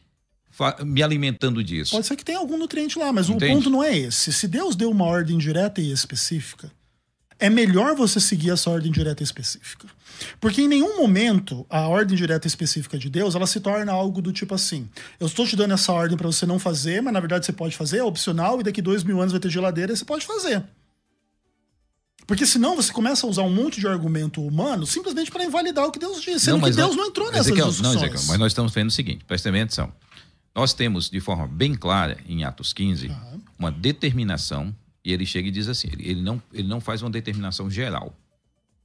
me alimentando disso? Pode ser que tenha algum nutriente lá, mas Entende? o ponto não é esse. Se Deus deu uma ordem direta e específica, é melhor você seguir essa ordem direta e específica. Porque em nenhum momento a ordem direta específica de Deus ela se torna algo do tipo assim: eu estou te dando essa ordem para você não fazer, mas na verdade você pode fazer, é opcional, e daqui dois mil anos vai ter geladeira e você pode fazer. Porque senão você começa a usar um monte de argumento humano simplesmente para invalidar o que Deus disse. Sendo que Deus não entrou nessas Ezequiel, discussões. Não, Ezequiel, mas nós estamos vendo o seguinte, presta bem atenção. Nós temos, de forma bem clara, em Atos 15, uma determinação, e ele chega e diz assim, ele não, ele não faz uma determinação geral.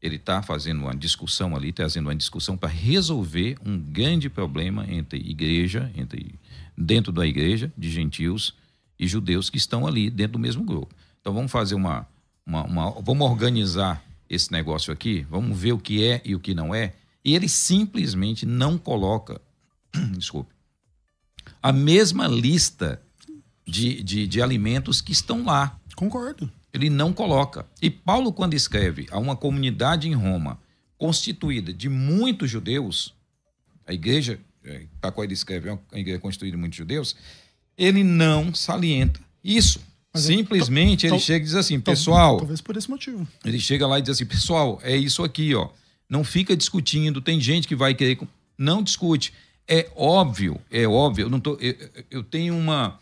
Ele está fazendo uma discussão ali, trazendo uma discussão para resolver um grande problema entre igreja, entre dentro da igreja, de gentios e judeus que estão ali dentro do mesmo grupo. Então vamos fazer uma, uma, uma- vamos organizar esse negócio aqui, vamos ver o que é e o que não é. E ele simplesmente não coloca, desculpe, a mesma lista de, de, de alimentos que estão lá. Concordo. Ele não coloca. E Paulo, quando escreve a uma comunidade em Roma constituída de muitos judeus, a igreja para a qual ele escreve é uma igreja constituída de muitos judeus, ele não salienta isso. Mas é- Simplesmente ele tal- chega e diz assim, pessoal, Talvez por esse motivo. ele chega lá e diz assim, pessoal, é isso aqui, ó. Não fica discutindo, tem gente que vai querer. Não discute. É óbvio, é óbvio. Eu, não tô, eu, eu tenho uma.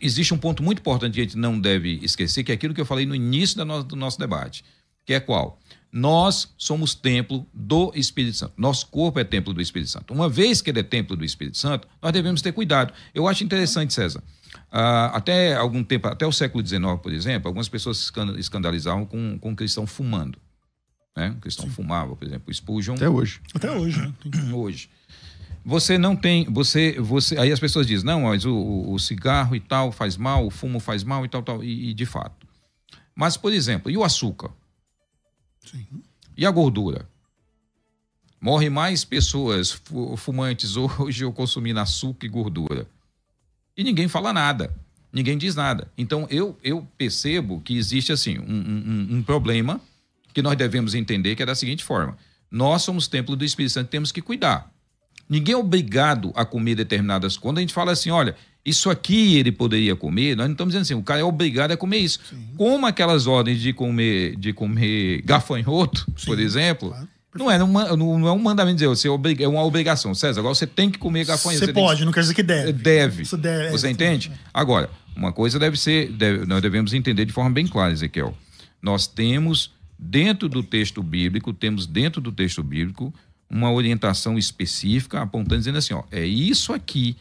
Existe um ponto muito importante que a gente não deve esquecer, que é aquilo que eu falei no início no- do nosso debate. Que é qual? Nós somos templo do Espírito Santo. Nosso corpo é templo do Espírito Santo. Uma vez que ele é templo do Espírito Santo, nós devemos ter cuidado. Eu acho interessante, César. ah, até algum tempo, até o século XIX, por exemplo, algumas pessoas se escan- escandalizavam com, com um cristão fumando. Né? Um cristão fumava, por exemplo, o Spurgeon Até hoje. Até hoje, né? Hoje. Você não tem, você, você, aí as pessoas dizem, não, mas o, o- o cigarro e tal faz mal, o fumo faz mal e tal, tal, e, e de fato. Mas, por exemplo, e o açúcar? Sim. E a gordura? Morrem mais pessoas fu- fumantes hoje ou consumindo açúcar e gordura. E ninguém fala nada. Ninguém diz nada. Então, eu, eu percebo que existe, assim, um, um- um- um problema que nós devemos entender, que é da seguinte forma. Nós somos templo do Espírito Santo, temos que cuidar. Ninguém é obrigado a comer determinadas coisas. Quando a gente fala assim, olha, isso aqui ele poderia comer, nós não estamos dizendo assim, o cara é obrigado a comer isso. Como aquelas ordens de comer, de comer gafanhoto, por exemplo, claro. não, é, uma- não é um mandamento dizer, você é é uma obrigação. César, agora você tem que comer gafanhoto. Você que- pode, não quer dizer que deve. Deve. Você deve, Você é, entende? Agora, uma coisa deve ser, deve- nós devemos entender de forma bem clara, Ezequiel. Nós temos dentro do texto bíblico, temos dentro do texto bíblico uma orientação específica apontando dizendo assim, ó, é isso aqui,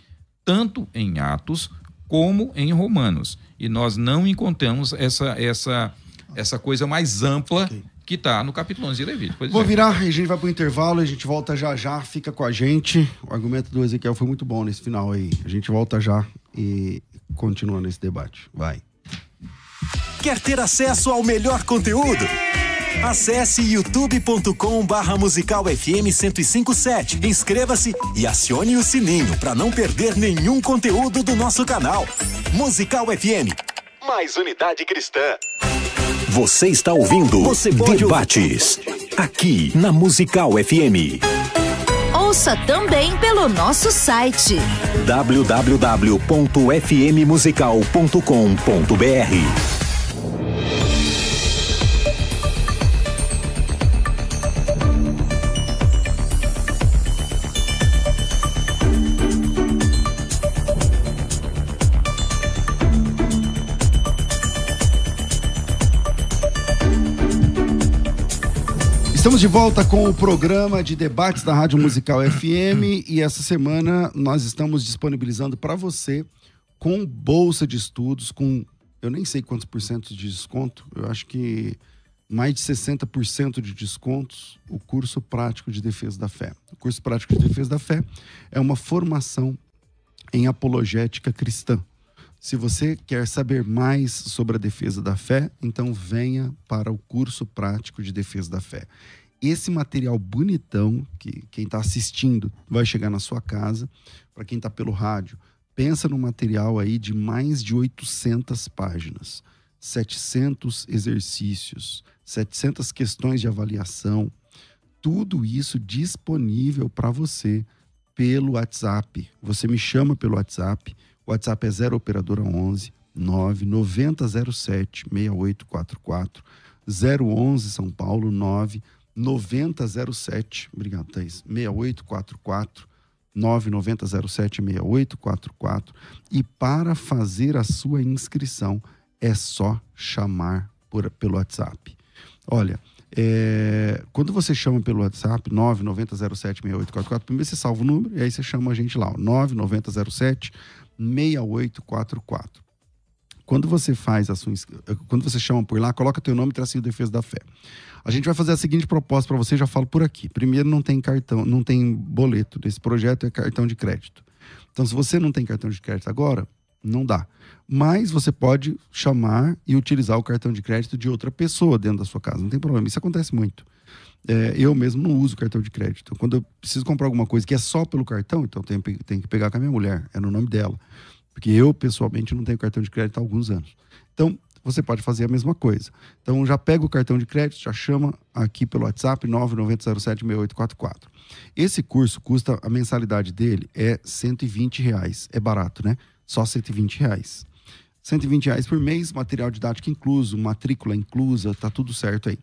tanto em Atos como em Romanos. E nós não encontramos essa essa essa coisa mais ampla que está no capítulo 11 de Levítico. Vou é. virar, e a gente vai pro intervalo, a gente volta já já, fica com a gente. O argumento do Ezequiel foi muito bom nesse final aí. A gente volta já e continua nesse debate. Vai. Quer ter acesso ao melhor conteúdo? Acesse youtube.com barra musical FM 1057. Inscreva-se e acione o sininho para não perder nenhum conteúdo do nosso canal. Musical FM. Mais unidade cristã. Você está ouvindo Você Debates. Aqui na Musical FM. Ouça também pelo nosso site www.fmmusical.com.br Estamos de volta com o programa de debates da Rádio Musical FM e essa semana nós estamos disponibilizando para você com bolsa de estudos, com eu nem sei quantos por cento de desconto, eu acho que mais de 60% de descontos, o curso prático de defesa da fé. O curso prático de defesa da fé é uma formação em apologética cristã. Se você quer saber mais sobre a defesa da fé, então venha para o curso prático de defesa da fé. Esse material bonitão que quem está assistindo vai chegar na sua casa, para quem está pelo rádio, pensa no material aí de mais de 800 páginas, 700 exercícios, 700 questões de avaliação, tudo isso disponível para você pelo WhatsApp. Você me chama pelo WhatsApp WhatsApp é 0 operadora 11 9 9007 6844 011 São Paulo 9 9007 obrigado Thaís. 6844 99007 6844 e para fazer a sua inscrição é só chamar por, pelo WhatsApp. Olha, é, quando você chama pelo WhatsApp 990076844, primeiro você salva o número e aí você chama a gente lá, 99007 6844. Quando você faz a sua quando você chama por lá, coloca teu nome e tracinho defesa da fé. A gente vai fazer a seguinte proposta para você, já falo por aqui. Primeiro, não tem cartão, não tem boleto desse projeto, é cartão de crédito. Então, se você não tem cartão de crédito agora, não dá. Mas você pode chamar e utilizar o cartão de crédito de outra pessoa dentro da sua casa, não tem problema. Isso acontece muito. É, eu mesmo não uso cartão de crédito. Quando eu preciso comprar alguma coisa que é só pelo cartão, então tenho, tenho que pegar com a minha mulher, é no nome dela. Porque eu, pessoalmente, não tenho cartão de crédito há alguns anos. Então, você pode fazer a mesma coisa. Então, já pega o cartão de crédito, já chama aqui pelo WhatsApp 990076844. Esse curso custa, a mensalidade dele é 120 reais. É barato, né? Só 120 reais. 120 reais por mês, material didático incluso, matrícula inclusa, tá tudo certo aí.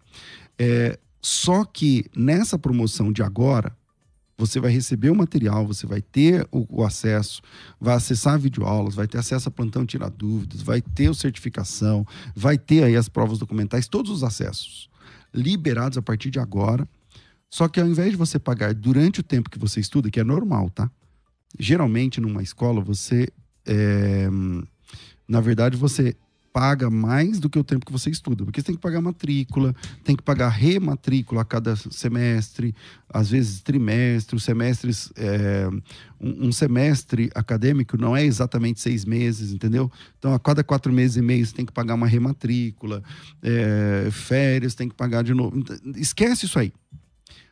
É, só que nessa promoção de agora, você vai receber o material, você vai ter o, o acesso, vai acessar videoaulas, vai ter acesso a plantão tirar dúvidas, vai ter o certificação, vai ter aí as provas documentais, todos os acessos liberados a partir de agora. Só que ao invés de você pagar durante o tempo que você estuda, que é normal, tá? Geralmente numa escola você, é, na verdade, você paga mais do que o tempo que você estuda, porque você tem que pagar matrícula, tem que pagar rematrícula a cada semestre, às vezes trimestre, os semestres, é, um, um, semestre acadêmico não é exatamente seis meses, entendeu? Então, a cada quatro meses e meio você tem que pagar uma rematrícula, é, férias, tem que pagar de novo. Então, esquece isso aí.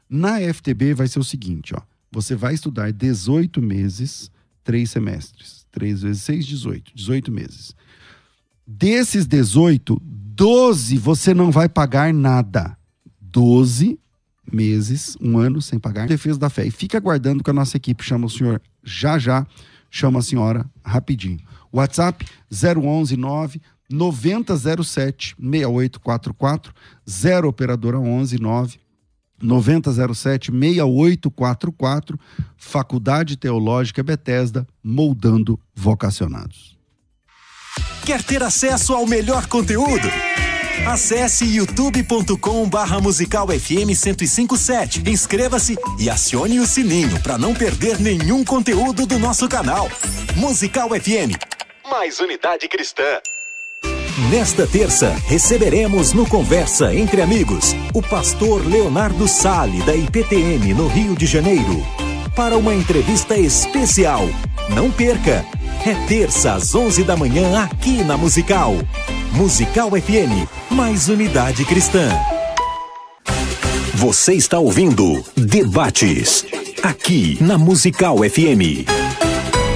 Na FTB vai ser o seguinte, ó, você vai estudar 18 meses, três semestres. 3 vezes 6, 18. 18 meses. Desses 18, 12 você não vai pagar nada. 12 meses, um ano sem pagar defesa da fé. E fica aguardando que a nossa equipe chama o senhor já já, chama a senhora rapidinho. WhatsApp 011 9 9007 6844 0 operadora 11 9 9007 6844 Faculdade Teológica Bethesda moldando vocacionados. Quer ter acesso ao melhor conteúdo? Acesse youtube.com barra musical FM 1057. Inscreva-se e acione o sininho para não perder nenhum conteúdo do nosso canal. Musical FM. Mais unidade cristã. Nesta terça, receberemos no Conversa Entre Amigos o pastor Leonardo Sale, da IPTM, no Rio de Janeiro, para uma entrevista especial. Não perca! É terça às 11 da manhã aqui na Musical. Musical FM, mais unidade cristã. Você está ouvindo Debates aqui na Musical FM.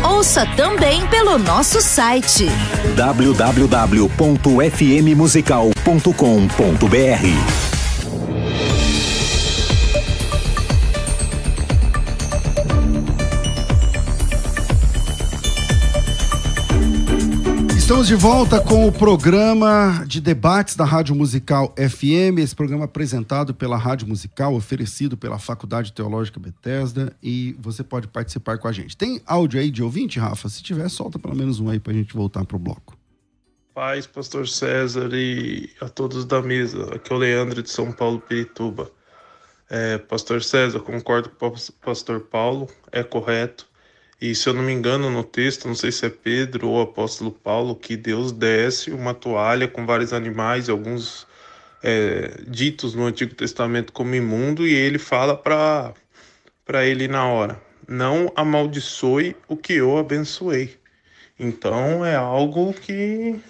Ouça também pelo nosso site www.fmmusical.com.br. Estamos de volta com o programa de debates da Rádio Musical FM, esse programa apresentado pela Rádio Musical, oferecido pela Faculdade Teológica Bethesda, e você pode participar com a gente. Tem áudio aí de ouvinte, Rafa? Se tiver, solta pelo menos um aí para a gente voltar pro bloco. Paz, pastor César e a todos da mesa. Aqui é o Leandro de São Paulo, Pirituba. É, pastor César, concordo com o pastor Paulo, é correto. E se eu não me engano no texto, não sei se é Pedro ou apóstolo Paulo, que Deus desce uma toalha com vários animais, alguns é, ditos no Antigo Testamento como imundo, e ele fala para ele na hora: Não amaldiçoe o que eu abençoei. Então é algo que.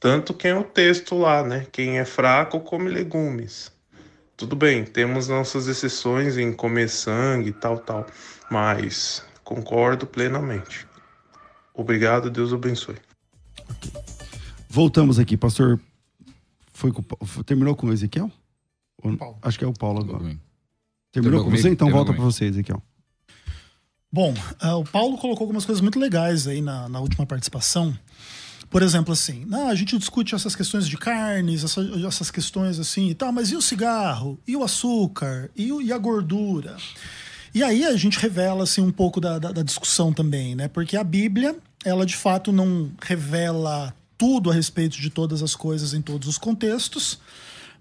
Tanto que é o texto lá, né? Quem é fraco come legumes. Tudo bem, temos nossas exceções em comer sangue e tal, tal. Mas concordo plenamente. Obrigado, Deus abençoe. Voltamos aqui, pastor. Foi com, terminou com o Ezequiel? Paulo. Acho que é o Paulo agora. Terminou Terminou com você? Então Terminou volta para você, Ezequiel. Bom, ah, o Paulo colocou algumas coisas muito legais aí na, na última participação. Por exemplo, assim, não, a gente discute essas questões de carnes, essa- essas questões assim e tal, mas e o cigarro? E o açúcar? E, o- e a gordura? E aí a gente revela assim, um pouco da, da, da discussão também, né? Porque a Bíblia, ela de fato não revela tudo a respeito de todas as coisas em todos os contextos,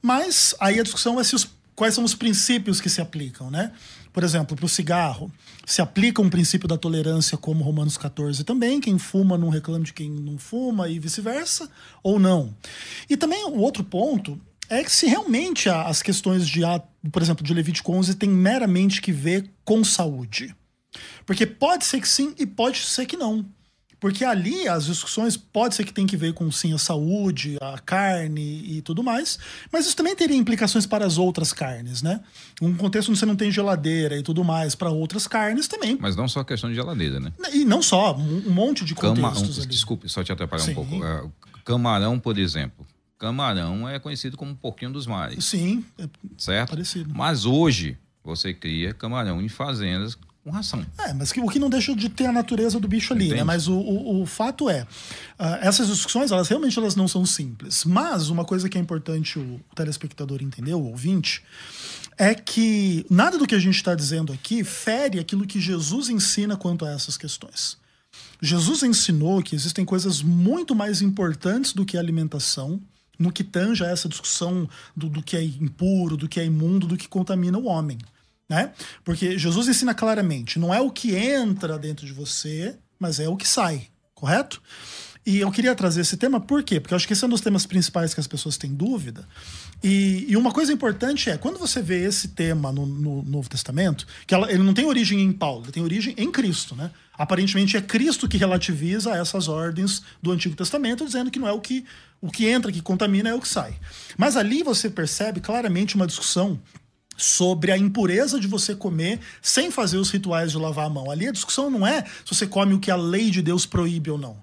mas aí a discussão é se os, quais são os princípios que se aplicam, né? Por exemplo, para o cigarro, se aplica um princípio da tolerância como Romanos 14 também, quem fuma não reclama de quem não fuma e vice-versa, ou não. E também o outro ponto é que se realmente as questões de, a- por exemplo, de Levítico 11 tem meramente que ver com saúde. Porque pode ser que sim e pode ser que não. Porque ali as discussões pode ser que tem que ver com sim a saúde, a carne e tudo mais, mas isso também teria implicações para as outras carnes, né? Um contexto onde você não tem geladeira e tudo mais para outras carnes também. Mas não só questão de geladeira, né? E não só, um monte de Cama, contextos um, ali. desculpe, só te atrapalhar Sim. um pouco. Ah, Camarão, por exemplo. Camarão é conhecido como porquinho dos mares, Sim, é certo? parecido. Mas hoje você cria camarão em fazendas com ração. É, mas que, o que não deixa de ter a natureza do bicho ali, Entende? né? Mas o, o, o fato é, ah, essas discussões, elas realmente elas não são simples. Mas uma coisa que é importante o telespectador entender, o ouvinte, é que nada do que a gente está dizendo aqui fere aquilo que Jesus ensina quanto a essas questões. Jesus ensinou que existem coisas muito mais importantes do que a alimentação, no que tange a essa discussão do, do que é impuro, do que é imundo, do que contamina o homem. Né? Porque Jesus ensina claramente: não é o que entra dentro de você, mas é o que sai, correto? E eu queria trazer esse tema por quê? Porque eu acho que esse é um dos temas principais que as pessoas têm dúvida. E, e uma coisa importante é, quando você vê esse tema no, no Novo Testamento, que ela- ele não tem origem em Paulo, ele tem origem em Cristo, né? Aparentemente é Cristo que relativiza essas ordens do Antigo Testamento, dizendo que não é o que, o que entra, que contamina, é o que sai. Mas ali você percebe claramente uma discussão sobre a impureza de você comer sem fazer os rituais de lavar a mão. Ali a discussão não é se você come o que a lei de Deus proíbe ou não.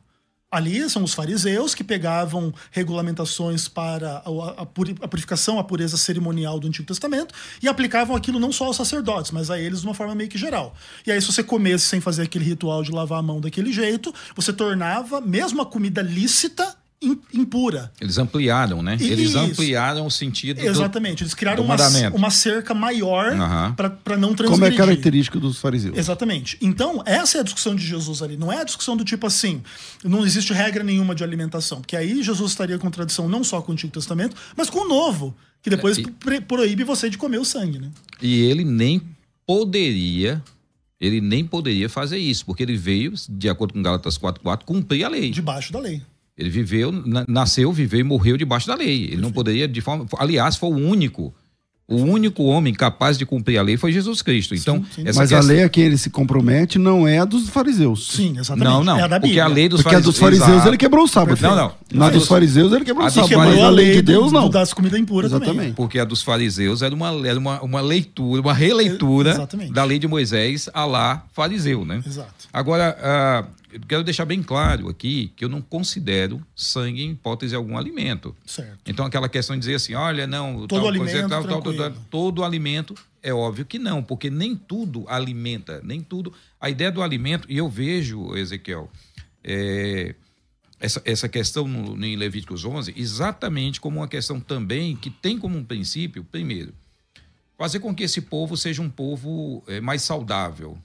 Ali são os fariseus que pegavam regulamentações para a, a puri- a purificação, a pureza cerimonial do Antigo Testamento e aplicavam aquilo não só aos sacerdotes, mas a eles de uma forma meio que geral. E aí, se você comesse sem fazer aquele ritual de lavar a mão daquele jeito, você tornava mesmo a comida lícita impura. Eles ampliaram, né? Eles Isso. ampliaram o sentido do- Exatamente. Eles criaram do uma, uma cerca maior Aham. para não Como é transgredir. característico dos fariseus. Exatamente. Então, essa é a discussão de Jesus ali. Não é a discussão do tipo assim, não existe regra nenhuma de alimentação. Porque aí Jesus estaria em contradição não só com o Antigo Testamento, mas com o Novo, que depois É, e- proíbe você de comer o sangue, né? E ele nem poderia, ele nem poderia fazer isso, porque ele veio, de acordo com Gálatas 4.4, cumprir a lei. Debaixo da lei. Ele viveu, na- nasceu, viveu e morreu debaixo da lei. Ele não poderia de forma. Aliás, foi o único. O único homem capaz de cumprir a lei foi Jesus Cristo. Então, sim. essa Mas a questão- lei a quem ele se compromete não é a dos fariseus. Sim, exatamente. Não, não. É a da porque Bíblia. a lei dos Porque a dos fariseus. fariseus ele quebrou o sábado. Não, não. Na A dos fariseus ele quebrou a o sábado, Quebrou mas a lei de do- Deus não. das comidas impuras também. Exatamente. Porque a dos fariseus era uma, era uma, uma leitura, uma releitura Exatamente. da lei de Moisés a lá fariseu, né? Exato. Agora, ah, quero deixar bem claro aqui que eu não considero sangue em hipótese algum alimento. Certo. Então, aquela questão de dizer assim, olha, não, Todo tal alimento, coisa, tal, tal, tranquilo. todo alimento, é óbvio que não, porque nem tudo alimenta, nem tudo. A ideia do alimento, e eu vejo, Ezequiel, é, essa, essa questão no, em Levíticos 11 exatamente como uma questão também que tem como um princípio, primeiro, fazer com que esse povo seja um povo é, mais saudável,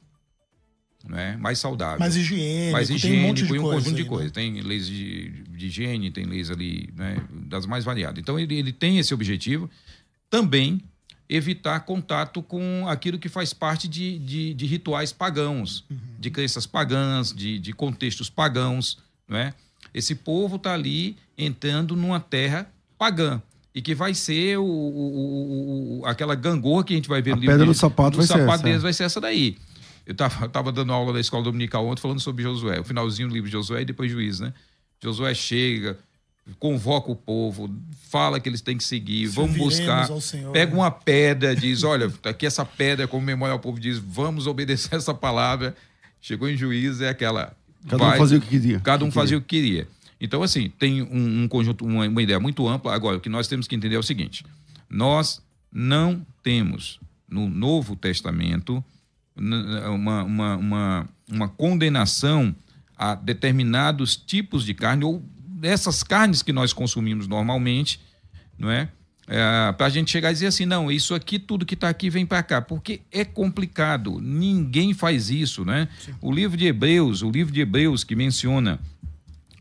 né? mais saudável Mais higiênico, mais tem um higiênico monte de e um conjunto de aí, né? coisas. Tem leis de, de higiene, tem leis ali, né, das mais variadas. Então ele, ele tem esse objetivo também evitar contato com aquilo que faz parte de, de, de rituais pagãos, uhum. de crenças pagãs, de, de contextos pagãos. Não é? Esse povo está ali entrando numa terra pagã e que vai ser o, o, o, aquela gangorra que a gente vai ver a no livro. pedra do sapato, do vai, sapato ser essa, é. vai ser essa daí. Eu estava tava dando aula na escola dominical ontem falando sobre Josué, o finalzinho do livro de Josué e depois juiz, né? Josué chega, convoca o povo, fala que eles têm que seguir, vamos buscar, Senhor, pega né? uma pedra, diz, olha, tá aqui essa pedra, como memória o povo diz, vamos obedecer essa palavra. Chegou em juiz, é aquela. Cada vai, um fazia o que queria. Cada um fazia o que queria. Então, assim, tem um, um conjunto, uma, uma ideia muito ampla. Agora, o que nós temos que entender é o seguinte: nós não temos no Novo Testamento uma, uma, uma, uma condenação a determinados tipos de carne ou dessas carnes que nós consumimos normalmente, não é? é para a gente chegar e dizer assim, não, isso aqui, tudo que está aqui vem para cá, porque é complicado, ninguém faz isso, né? Sim. O livro de Hebreus, o livro de Hebreus que menciona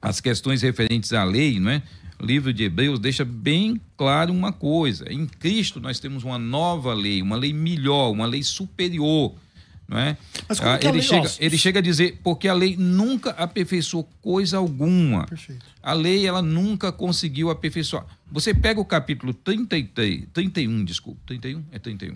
as questões referentes à lei, não é? O livro de Hebreus deixa bem claro uma coisa: em Cristo nós temos uma nova lei, uma lei melhor, uma lei superior. Não é? Mas como ah, ele, chega, ele chega a dizer, porque a lei nunca aperfeiçoou coisa alguma. Perfeito. A lei ela nunca conseguiu aperfeiçoar. Você pega o capítulo 33, 31, desculpa, 31? É 31,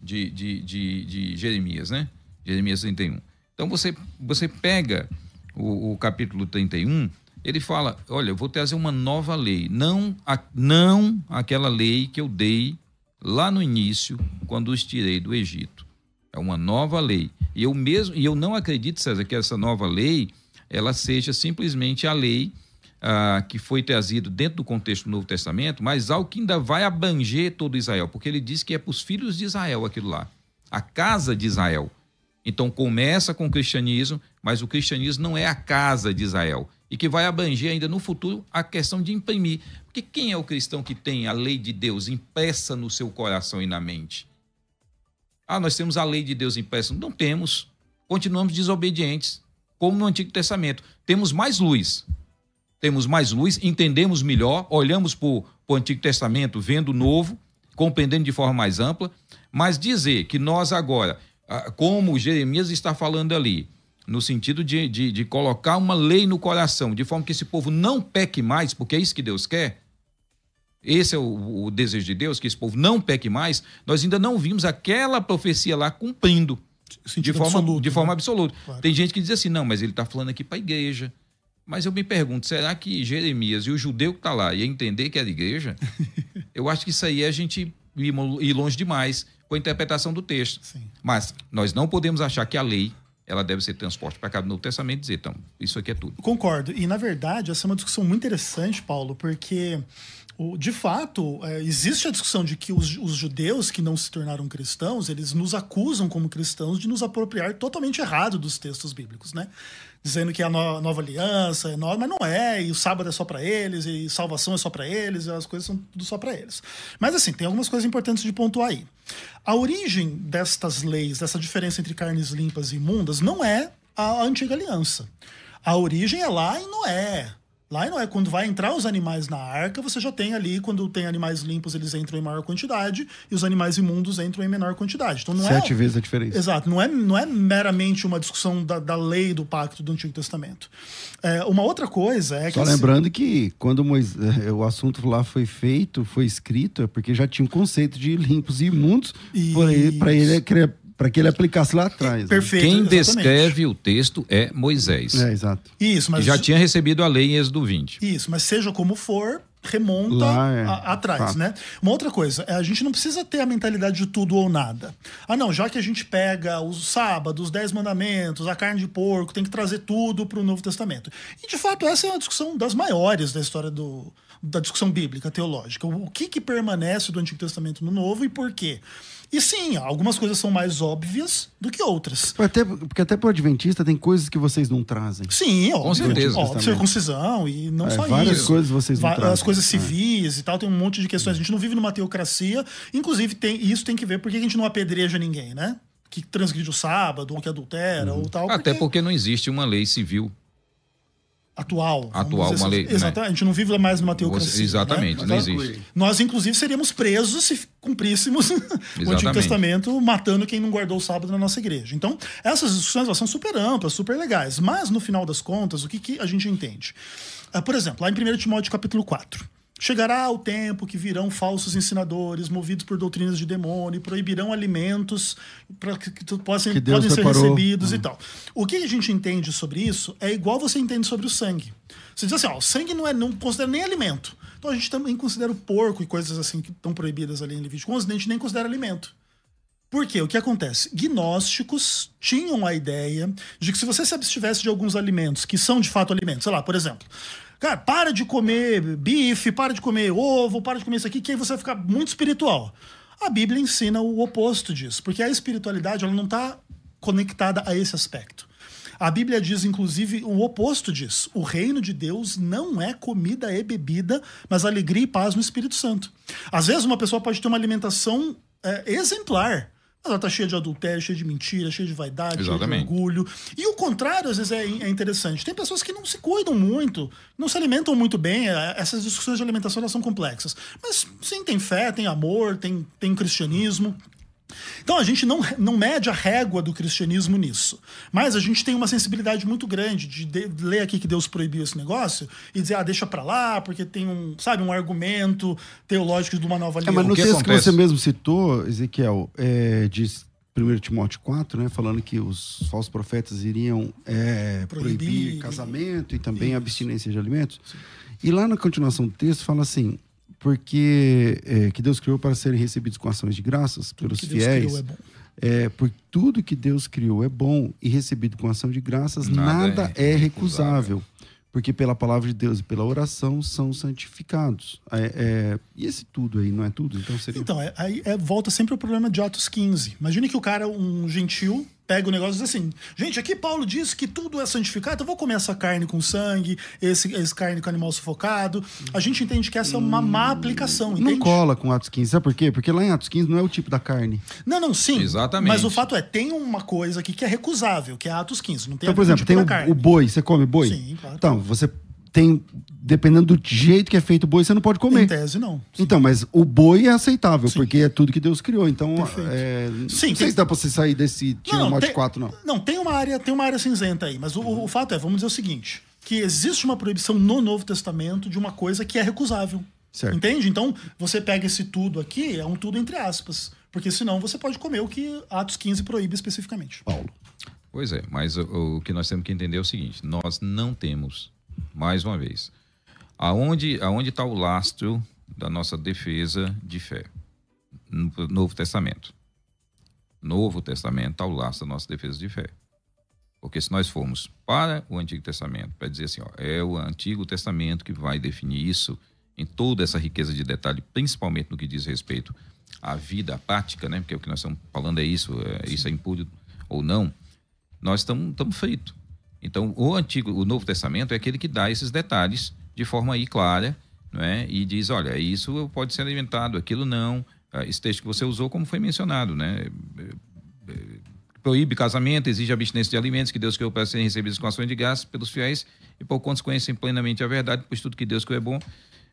de, de, de, de Jeremias, né? Jeremias 31. Então você, você pega o, o capítulo 31, ele fala: olha, eu vou trazer uma nova lei, não, a, não aquela lei que eu dei lá no início, quando os tirei do Egito. É uma nova lei. E eu mesmo, e eu não acredito, César, que essa nova lei ela seja simplesmente a lei ah, que foi trazida dentro do contexto do Novo Testamento, mas algo que ainda vai abranger todo Israel, porque ele diz que é para os filhos de Israel aquilo lá, a casa de Israel. Então começa com o cristianismo, mas o cristianismo não é a casa de Israel. E que vai abranger ainda no futuro a questão de imprimir. Porque quem é o cristão que tem a lei de Deus impressa no seu coração e na mente? Ah, nós temos a lei de Deus impressa. Não temos. Continuamos desobedientes, como no Antigo Testamento. Temos mais luz. Temos mais luz, entendemos melhor, olhamos para o Antigo Testamento, vendo o Novo, compreendendo de forma mais ampla. Mas dizer que nós agora ah, como Jeremias está falando ali, no sentido de, de, de, colocar uma lei no coração, de forma que esse povo não peque mais, porque é isso que Deus quer. Esse é o, o desejo de Deus, que esse povo não peque mais. Nós ainda não vimos aquela profecia lá cumprindo de forma, absoluto, de forma né? absoluta. Claro. Tem gente que diz assim, não, mas ele está falando aqui para a igreja. Mas eu me pergunto, será que Jeremias e o judeu que está lá ia entender que era igreja? eu acho que isso aí é a gente ir longe demais com a interpretação do texto. Sim. Mas nós não podemos achar que a lei ela deve ser transposta para cada Novo Testamento e dizer, então, isso aqui é tudo. Concordo. E, na verdade, essa é uma discussão muito interessante, Paulo, porque de fato, é, existe a discussão de que os, os, judeus que não se tornaram cristãos, eles nos acusam como cristãos de nos apropriar totalmente errado dos textos bíblicos, né? Dizendo que a no, nova aliança é nova, mas não é, e o sábado é só para eles, e salvação é só para eles, e as coisas são tudo só para eles. Mas assim, tem algumas coisas importantes de pontuar aí. A origem destas leis, dessa diferença entre carnes limpas e imundas, não é a antiga aliança. A origem é lá em Noé, Lá não é quando vai entrar os animais na arca, você já tem ali, quando tem animais limpos, eles entram em maior quantidade e os animais imundos entram em menor quantidade. Então não é Sete é, vezes a diferença. Exato. Não é, não é meramente uma discussão da, da lei do pacto do Antigo Testamento. É, uma outra coisa é que. Só lembrando que quando Moisés, é, o assunto lá foi feito, foi escrito, é porque já tinha um conceito de limpos e imundos para ele, ele para que ele aplicasse lá atrás. Né? Perfeito. Quem exatamente. descreve o texto é Moisés. É, exato. Isso, mas já tinha recebido a lei em Êxodo 20. Isso, mas seja como for, remonta é, a, atrás, né? Uma outra coisa, é, a gente não precisa ter a mentalidade de tudo ou nada. Ah, não, já que a gente pega os sábados, os dez mandamentos, a carne de porco, tem que trazer tudo para o Novo Testamento. E de fato essa é uma discussão das maiores da história do, da discussão bíblica teológica. O que que permanece do Antigo Testamento no Novo e por quê? E sim, algumas coisas são mais óbvias do que outras. Até, porque até para o Adventista tem coisas que vocês não trazem. Sim, óbvio. Com certeza. Óbvio, circuncisão e não é, só várias isso. coisas vocês não trazem. As coisas é. civis é. e tal, tem um monte de questões. A gente não vive numa teocracia. Inclusive, tem, isso tem que ver porque a gente não apedreja ninguém, né? Que transgride o sábado, ou que adultera, uhum. ou tal. Até porque... porque não existe uma lei civil atual. Atual, uma assim. lei, né? Exatamente. A gente não vive mais numa teocracia. Você- exatamente, né? não Então, existe. Nós, inclusive, seríamos presos se cumpríssemos o Antigo Exatamente. Testamento matando quem não guardou o sábado na nossa igreja. Então, essas discussões elas são super amplas, super legais. Mas, no final das contas, o que, que a gente entende? Ah, por exemplo, lá em 1 Timóteo capítulo 4. Chegará o tempo que virão falsos ensinadores, movidos por doutrinas de demônio, proibirão alimentos para que, que possam, Que podem ser recebidos e Hum. tal. O que a gente entende sobre isso é igual você entende sobre o sangue. Você diz assim, ó, o sangue não é não considera nem alimento. Então a gente também considera o porco e coisas assim que estão proibidas ali em Levítico 11, a gente nem considera alimento. Por quê? O que acontece? Gnósticos tinham a ideia de que se você se abstivesse de alguns alimentos que são de fato alimentos, sei lá, por exemplo, cara, para de comer bife, para de comer ovo, para de comer isso aqui, que aí você vai ficar muito espiritual. A Bíblia ensina o oposto disso, porque a espiritualidade ela não está conectada a esse aspecto. A Bíblia diz, inclusive, o oposto disso. O reino de Deus não é comida e bebida, mas alegria e paz no Espírito Santo. Às vezes, uma pessoa pode ter uma alimentação é, exemplar. Ela tá cheia de adultério, cheia de mentira, cheia de vaidade, cheia de Exatamente. orgulho. E o contrário, às vezes, é, é interessante. Tem pessoas que não se cuidam muito, não se alimentam muito bem. é, Essas discussões de alimentação elas são complexas. Mas sim, tem fé, tem amor, tem, tem cristianismo. Então a gente não, não mede a régua do cristianismo nisso. Mas a gente tem uma sensibilidade muito grande de, de ler aqui que Deus proibiu esse negócio e dizer, ah, deixa pra lá, porque tem um, sabe, um argumento teológico de uma nova É, aliança. mas no que texto acontece? que você mesmo citou, Ezequiel, é, diz 1 Timóteo 4, né, falando que os falsos profetas iriam é, proibir, Proibir. casamento e também Isso. abstinência de alimentos. E lá na continuação do texto fala assim, porque é, que Deus criou para serem recebidos com ações de graças pelos que Deus fiéis. criou é bom. É, por tudo que Deus criou é bom e recebido com ação de graças, Nada nada, é é, recusável. Porque pela palavra de Deus e pela oração são santificados. É, é, e esse tudo aí, não é tudo? Então seria. Então, é- aí é- volta sempre o problema de Atos 15. Imagine que o cara, um gentil, pega o negócio e diz assim: gente, aqui Paulo diz que tudo é santificado, então eu vou comer essa carne com sangue, esse, esse carne com animal sufocado. A gente entende que essa é uma má aplicação, entende? Não cola com Atos 15. Sabe por quê? Porque lá em Atos 15 não é o tipo da carne. Não, não, sim. Exatamente. Mas o fato é, tem uma coisa aqui que é recusável, que é Atos 15. Não tem Então, por exemplo, tipo tem o, o boi. Você come boi? Sim, claro. Então, você tem. Dependendo do jeito que é feito o boi, você não pode comer. Em tese, não. Então, mas o boi é aceitável, Sim. porque é tudo que Deus criou. Então, Perfeito. é, Sim, não sei tem- se dá pra você sair desse tiro mote tem, 4, não. Não, tem uma área, tem uma área cinzenta aí, mas o, o fato é, vamos dizer o seguinte, que existe uma proibição no Novo Testamento de uma coisa que é recusável. Certo. Entende? Então, você pega esse tudo aqui, é um tudo entre aspas, porque senão você pode comer o que Atos 15 proíbe especificamente. Paulo. Pois é, mas o, o que nós temos que entender é o seguinte: nós não temos, mais uma vez, aonde aonde está o lastro da nossa defesa de fé? No Novo Testamento. Novo Testamento está o lastro da nossa defesa de fé. Porque se nós formos para o Antigo Testamento, para dizer assim, ó, é o Antigo Testamento que vai definir isso em toda essa riqueza de detalhe, principalmente no que diz respeito à vida, à prática, né? Porque o que nós estamos falando é isso, é, isso é impuro ou não, nós estamos fritos. Então, o Antigo, o Novo Testamento é aquele que dá esses detalhes de forma aí clara, não é? E diz, olha, isso pode ser alimentado, aquilo não. Ah, Esse texto que você usou, como foi mencionado, né? proíbe casamento, exige abstinência de alimentos que Deus criou para serem recebidos com ações de graça pelos fiéis e por quantos conhecem plenamente a verdade, pois tudo que Deus criou é bom,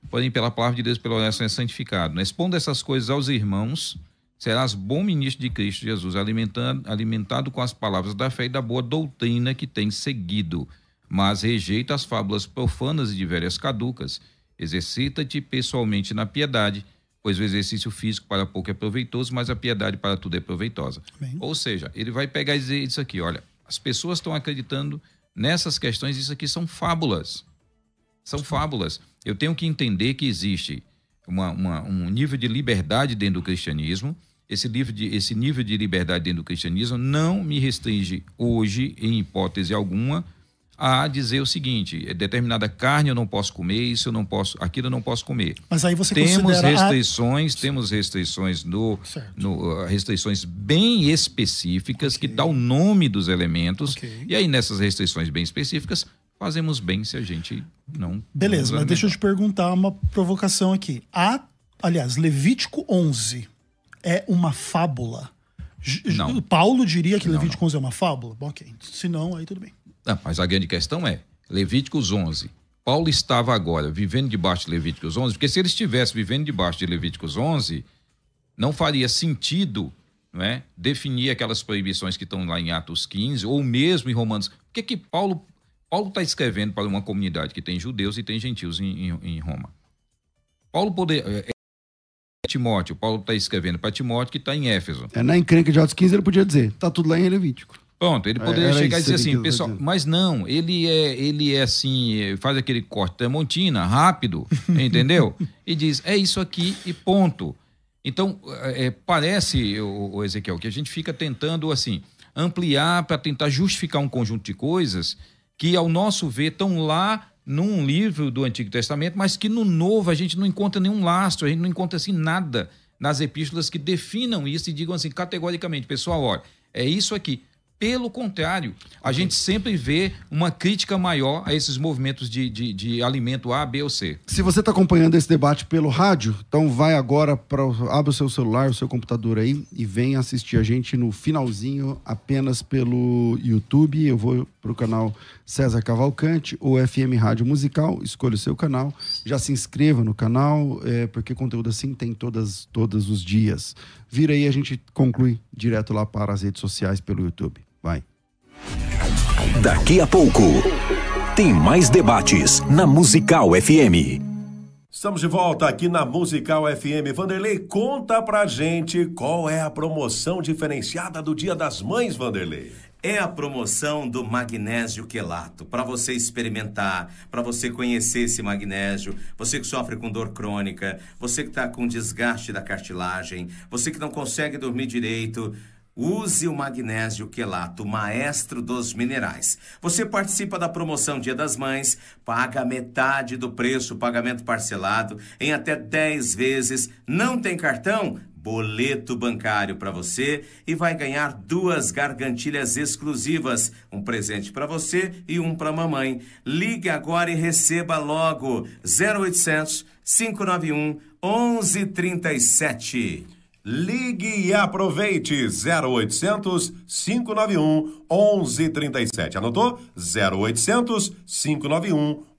porém pela palavra de Deus, pela oração é santificado. Né? Expondo essas coisas aos irmãos, serás bom ministro de Cristo Jesus, alimentando, alimentado com as palavras da fé e da boa doutrina que tens seguido, mas rejeita as fábulas profanas e de velhas caducas. Exercita-te pessoalmente na piedade, pois o exercício físico para pouco é proveitoso, mas a piedade para tudo é proveitosa. Amém. Ou seja, ele vai pegar e dizer isso aqui: olha, as pessoas estão acreditando nessas questões, isso aqui são fábulas. São fábulas. Eu tenho que entender que existe uma, uma- um nível de liberdade dentro do cristianismo. Esse nível, de, esse nível de liberdade dentro do cristianismo não me restringe hoje, em hipótese alguma, a dizer o seguinte: é determinada carne eu não posso comer, isso eu não posso, aquilo eu não posso comer. Mas aí você Temos considera a- restrições, temos restrições no, no, uh, restrições bem específicas que dá o nome dos elementos. Ok. E aí nessas restrições bem específicas fazemos bem se a gente não. Beleza, não mas deixa eu te perguntar uma provocação aqui. A, aliás, Levítico 11 é uma fábula? Não. Paulo diria que Não, Levítico 11 é uma fábula? Bom, ok. Se não, aí tudo bem. Ah, mas a grande questão é Levíticos 11. Paulo estava agora vivendo debaixo de Levíticos 11, porque se ele estivesse vivendo debaixo de Levíticos 11, não faria sentido não é, definir aquelas proibições que estão lá em Atos 15, ou mesmo em Romanos. O que que Paulo Paulo está escrevendo para uma comunidade que tem judeus e tem gentios em, em, em Roma. Paulo poder, é, é Timóteo, Paulo está escrevendo para Timóteo que está em Éfeso. É, na encrenca de Atos 15 ele podia dizer, tá tudo lá em Levítico. Pronto, ele poderia Era chegar e dizer assim, pessoal, mas não, ele é, ele é assim, faz aquele corte tremontina, rápido, entendeu? e diz, é isso aqui e ponto. Então, é, parece, o, o Ezequiel, que a gente fica tentando, assim, ampliar para tentar justificar um conjunto de coisas que, ao nosso ver, estão lá num livro do Antigo Testamento, mas que no Novo a gente não encontra nenhum lastro, a gente não encontra assim nada nas epístolas que definam isso e digam assim categoricamente, pessoal, olha, é isso aqui. Pelo contrário, a gente sempre vê uma crítica maior a esses movimentos de, de, de alimento A, B ou C. Se você está acompanhando esse debate pelo rádio, então vai agora para abre o seu celular, o seu computador aí e vem assistir a gente no finalzinho apenas pelo YouTube. Eu vou para o canal César Cavalcante ou FM Rádio Musical. Escolha o seu canal, já se inscreva no canal, é, porque conteúdo assim tem todas todos os dias. Vira aí a gente conclui direto lá para as redes sociais pelo YouTube. Vai. Daqui a pouco, tem mais debates na Musical FM. Estamos de volta aqui na Musical FM. Vanderlei, conta pra gente qual é a promoção diferenciada do Dia das Mães, Vanderlei. É a promoção do magnésio quelato, para você experimentar, para você conhecer esse magnésio, você que sofre com dor crônica, você que está com desgaste da cartilagem, você que não consegue dormir direito, Use o magnésio quelato, maestro dos minerais. Você participa da promoção Dia das Mães, paga metade do preço, pagamento parcelado em até 10 vezes. Não tem cartão? Boleto bancário para você e vai ganhar duas gargantilhas exclusivas, um presente para você e um para mamãe. Ligue agora e receba logo 0800 591 1137. Ligue e aproveite 0800 591 1137. Anotou? 0800 591 1137.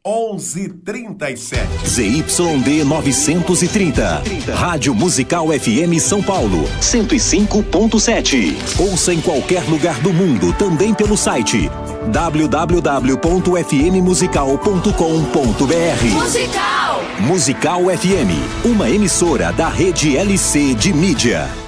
ZYD 930. Rádio Musical FM São Paulo, 105.7. Ouça em qualquer lugar do mundo, também pelo site www.fmmusical.com.br. Musical! Musical FM, uma emissora da rede LC de mídia.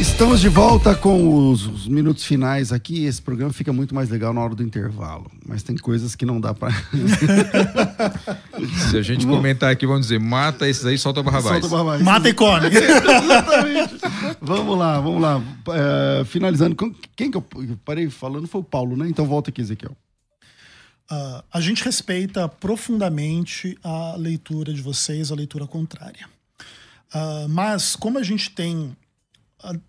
Estamos de volta com os, os, minutos finais aqui. Esse programa fica muito mais legal na hora do intervalo. Mas tem coisas que não dá para. Se a gente comentar aqui, vamos dizer, mata esses aí, solta o Barrabás. Solta o Barrabás. Mata e come. Exatamente. vamos lá, vamos lá. É, finalizando, quem que eu parei falando foi o Paulo, né? Então volta aqui, Ezequiel. Uh, a gente respeita profundamente a leitura de vocês, a leitura contrária. Uh, mas, como a gente tem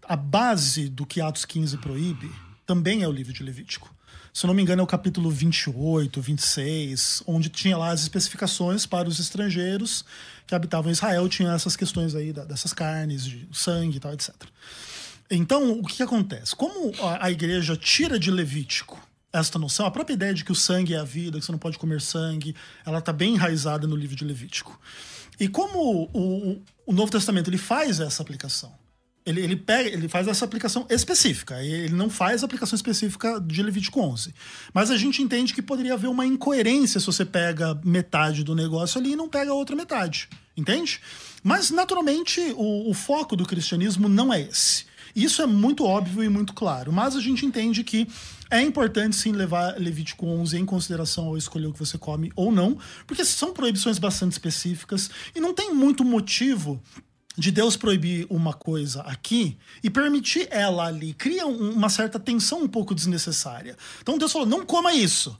a, base do que Atos 15 proíbe também é o livro de Levítico. Se não me engano, é o capítulo 28, 26, onde tinha lá as especificações para os estrangeiros que habitavam Israel, tinha essas questões aí dessas carnes, de sangue e tal, etc. Então, o que, acontece? Como a, a igreja tira de Levítico esta noção, a própria ideia de que o sangue é a vida, que você não pode comer sangue, ela está bem enraizada no livro de Levítico. E como o, o Novo Testamento ele faz essa aplicação, ele, ele, pega, ele faz essa aplicação específica. Ele não faz a aplicação específica de Levítico 11. Mas a gente entende que poderia haver uma incoerência se você pega metade do negócio ali e não pega a outra metade. Entende? Mas, naturalmente, o, o foco do cristianismo não é esse. Isso é muito óbvio e muito claro. Mas a gente entende que é importante sim levar Levítico 11 em consideração ao escolher o que você come ou não, porque são proibições bastante específicas e não tem muito motivo de Deus proibir uma coisa aqui e permitir ela ali, cria uma certa tensão um pouco desnecessária. Então Deus falou: não coma isso.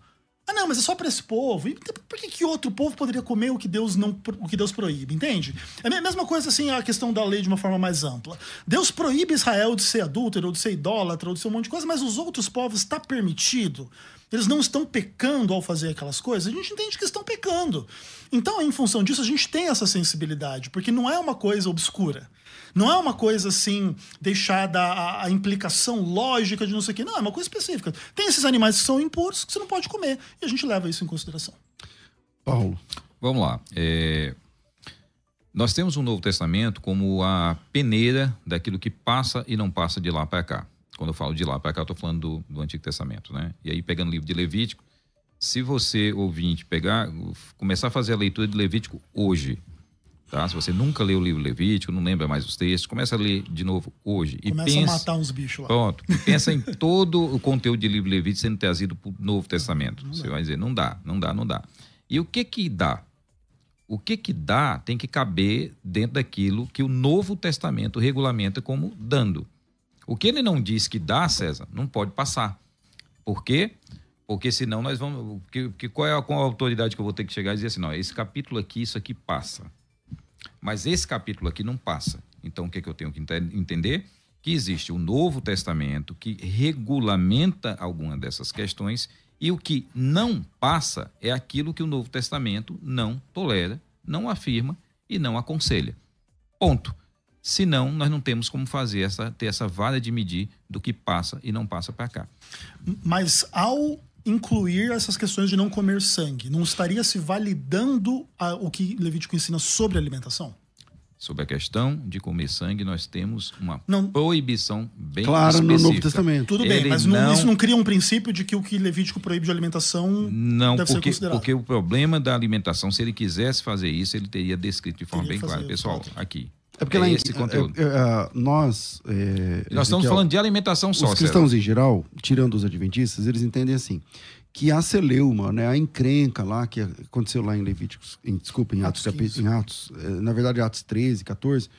Ah, não, mas é só para esse povo. E por que, que outro povo poderia comer o que Deus não o que Deus proíbe, entende? É a mesma coisa assim a questão da lei de uma forma mais ampla. Deus proíbe Israel de ser adúltero, ou de ser idólatra, ou de ser um monte de coisa, mas os outros povos está permitido. Eles não estão pecando ao fazer aquelas coisas. A gente entende que estão pecando. Então, em função disso, a gente tem essa sensibilidade, porque não é uma coisa obscura. Não é uma coisa assim, deixada a, a, implicação lógica de não sei o quê. Não, é uma coisa específica. Tem esses animais que são impuros que você não pode comer. E a gente leva isso em consideração. Paulo. Vamos lá. É... Nós temos um Novo Testamento como a peneira daquilo que passa e não passa de lá para cá. Quando eu falo de lá para cá, eu estou falando do, do Antigo Testamento, né? E aí, pegando o livro de Levítico, se você, ouvinte, pegar, começar a fazer a leitura de Levítico hoje, Tá? Se você nunca leu o livro Levítico, não lembra mais os textos, começa a ler de novo hoje. Começa e pensa, a matar uns bichos lá. Pronto. E pensa em todo o conteúdo de livro Levítico sendo trazido para o Novo Testamento. Não você dá. vai dizer, não dá, não dá, não dá. E o que que dá? O que que dá tem que caber dentro daquilo que o Novo Testamento regulamenta como dando. O que ele não diz que dá, César, não pode passar. Por quê? Porque senão nós vamos. Que, que qual é a, qual a autoridade que eu vou ter que chegar e dizer assim, não, esse capítulo aqui, isso aqui passa. Mas esse capítulo aqui não passa. Então, o que, é que eu tenho que entender? Que existe o Novo Testamento que regulamenta alguma dessas questões e o que não passa é aquilo que o Novo Testamento não tolera, não afirma e não aconselha. Ponto. Senão, nós não temos como fazer essa, ter essa vara de medir do que passa e não passa para cá. Mas ao incluir essas questões de não comer sangue, não estaria se validando a, o que Levítico ensina sobre alimentação? Sobre a questão de comer sangue, nós temos uma não, proibição bem claro, específica. no Novo Testamento. Tudo bem, Ele mas não, isso não cria um princípio de que o que Levítico proíbe de alimentação não, deve porque, ser considerado? porque o problema da alimentação, se ele quisesse fazer isso, ele teria descrito de forma teria bem clara. Pessoal, aqui, é porque é lá esse em, conteúdo. É, é, nós. É, nós estamos falando de alimentação só. Os cristãos em geral, tirando os adventistas, eles entendem assim que a celeuma, né, a encrenca lá que aconteceu lá em Levíticos, em, desculpa, em Atos, Atos, em Atos, eh, na verdade Atos 13, 14,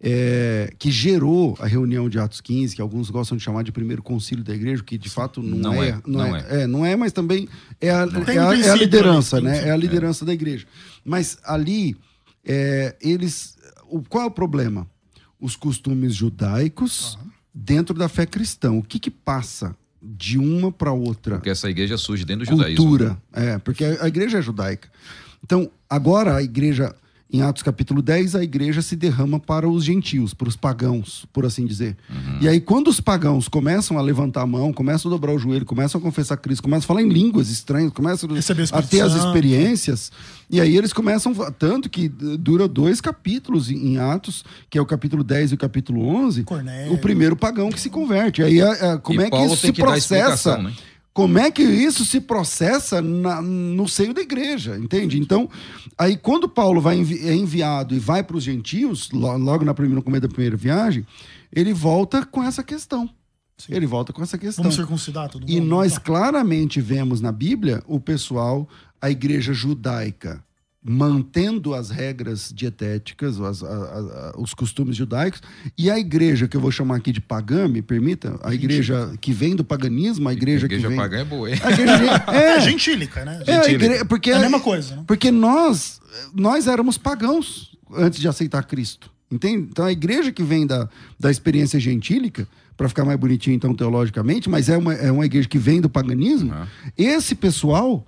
é, que gerou a reunião de Atos 15, que alguns gostam de chamar de primeiro concílio da igreja, que de fato não, não é, é, não, não é, é, não é, mas também é a, é a, é a liderança, né? É a liderança da igreja. Mas ali é, eles, o, qual é o problema? Os costumes judaicos uhum. dentro da fé cristã. O que que passa? de uma para outra. Porque essa igreja surge dentro do cultura, judaísmo. É, porque a igreja é judaica. Então, agora a igreja em Atos capítulo 10, a igreja se derrama para os gentios, para os pagãos, por assim dizer. Uhum. E aí, quando os pagãos começam a levantar a mão, começam a dobrar o joelho, começam a confessar Cristo, começam a falar em línguas estranhas, começam a ter as experiências, e aí eles começam, tanto que dura dois capítulos em Atos, que é o capítulo 10 e o capítulo 11, Cornélio. o primeiro pagão que se converte. Aí, é, é, como e é que Paulo isso se processa? Né? Como é que isso se processa na, no seio da igreja, entende? Então, aí quando Paulo vai envi é enviado e vai para os gentios, logo na primeira, no começo da primeira viagem, ele volta com essa questão. Sim. Ele volta com essa questão. Vamos circuncidar todo mundo. E nós então. claramente vemos na Bíblia o pessoal, a igreja judaica, mantendo as regras dietéticas, as, a, a, os costumes judaicos, e a igreja, que eu vou chamar aqui de pagã, me permita, a igreja que vem do paganismo, a igreja, a igreja que vem... pagã é boa, hein? A igreja, é, é gentílica, né? É, a igreja, porque, é a mesma coisa. Né? Porque nós, nós éramos pagãos antes de aceitar Cristo, entende? Então a igreja que vem da, da experiência gentílica, para ficar mais bonitinho então teologicamente, mas é uma, é uma igreja que vem do paganismo, uhum. esse pessoal,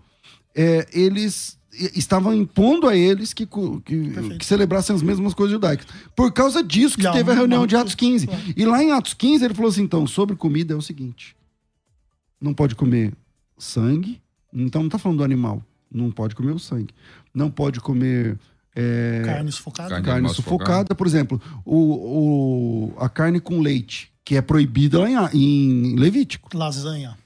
é, eles estavam impondo a eles que, que, que, celebrassem as mesmas coisas judaicas. Por causa disso que teve a reunião de Atos 15. E lá em Atos 15 ele falou assim: então, sobre comida é o seguinte: não pode comer sangue, então não está falando do animal, não pode comer o sangue. Não pode comer. É, carne sufocada. Carne, carne sufocada, por exemplo, o, o, a carne com leite, que é proibida lá em, em Levítico. Lasanha.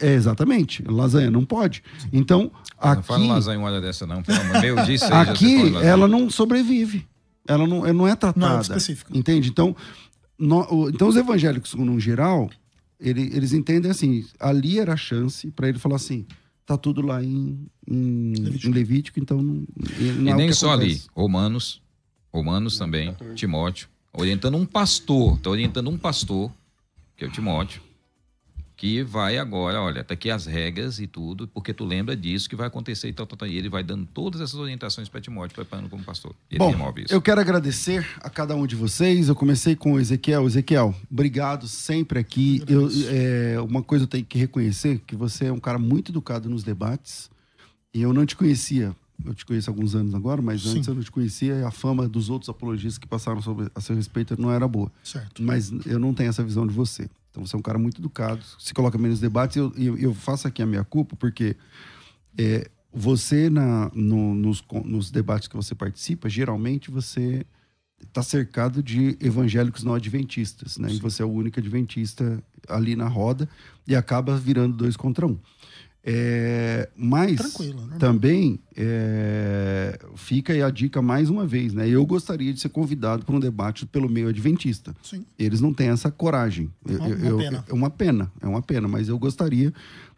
É, exatamente. Lasanha não pode. Então, aqui. Não fala lasanha uma hora dessa, não. Pelo amor meu Deus, Aqui, ela não sobrevive. Ela não, ela não é tratada. Não é específica. Entende? Então, no, então, os evangélicos, no geral, ele, eles entendem assim: ali era a chance para ele falar assim. Tá tudo lá em, em Levítico, em Levítico então não, não E é nem só acontece. ali, Romanos, Romanos também, Timóteo, orientando um pastor, tá orientando um pastor, que é o Timóteo, que vai agora, olha, tá aqui as regras e tudo, porque tu lembra disso que vai acontecer e tal, tal, tal. E ele vai dando todas essas orientações para Timóteo, preparando como pastor. Ele Bom, remove isso. eu quero agradecer a cada um de vocês. Eu comecei com o Ezequiel. Ezequiel, obrigado sempre aqui. Eu, é, uma coisa eu tenho que reconhecer, que você é um cara muito educado nos debates. E eu não te conhecia. Eu te conheço há alguns anos agora, mas Sim. antes eu não te conhecia e a fama dos outros apologistas que passaram sobre, a seu respeito não era boa. Certo. Mas eu não tenho essa visão de você. Então você é um cara muito educado, se coloca bem nos debates. E eu, eu, eu faço aqui a minha culpa, porque é, você, na, no- nos, nos debates que você participa, geralmente você está cercado de evangélicos não adventistas, né? E você é o único adventista ali na roda e acaba virando dois contra um. É, mas normal. também é, fica aí a dica mais uma vez, né? Eu gostaria de ser convidado para um debate pelo meio adventista. Sim. Eles não têm essa coragem. Eu- Uma- eu- uma eu- pena. É uma pena, é uma pena, mas eu gostaria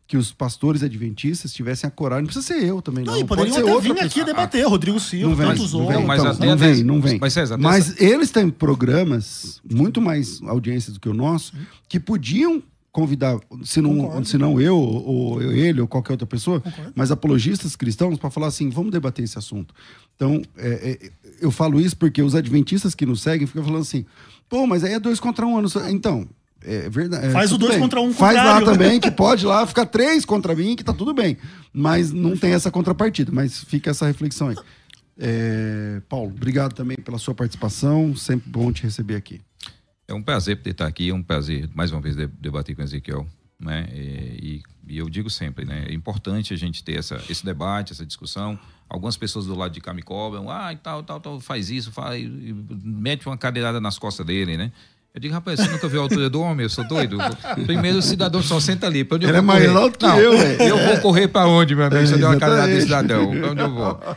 que os pastores adventistas tivessem a coragem. Não precisa ser eu também, não. Não, e Pode poderiam ser até vir aqui debater, Rodrigo Silva, Não vem, tantos não outros. vem, Mas então, não vem, não vem. mas, César, até Mas eles têm programas, muito mais audiências do que o nosso, que podiam convidar, se não, Concordo. se não eu, ou eu- ele, ou qualquer outra pessoa, Concordo. mas apologistas cristãos, para falar assim, vamos debater esse assunto. Então, é, é, eu falo isso porque os adventistas que nos seguem ficam falando assim, pô, mas aí é dois contra um ano. Então, é verdade. é, Faz o tudo dois bem. contra um Faz lá também, que pode lá ficar três contra mim, que tá tudo bem. Mas não tem essa contrapartida, mas fica essa reflexão aí. É, Paulo, obrigado também pela sua participação. Sempre bom te receber aqui. É um prazer poder estar aqui, é um prazer mais uma vez de- debater com o Ezequiel, né? E, e eu digo sempre, né? É importante a gente ter essa, esse debate, essa discussão. Algumas pessoas do lado de cá me cobram, ah, e tal, tal, tal, faz isso, faz, e mete uma cadeirada nas costas dele, né? Eu digo, rapaz, você nunca viu a altura do homem? Eu sou doido. Primeiro o cidadão só senta ali. Pra onde eu Ele vou é mais correr? que Não, eu, velho. Eu vou correr para onde, meu amigo? É, Se eu der uma cadeirada exatamente. cidadão, pra onde eu vou?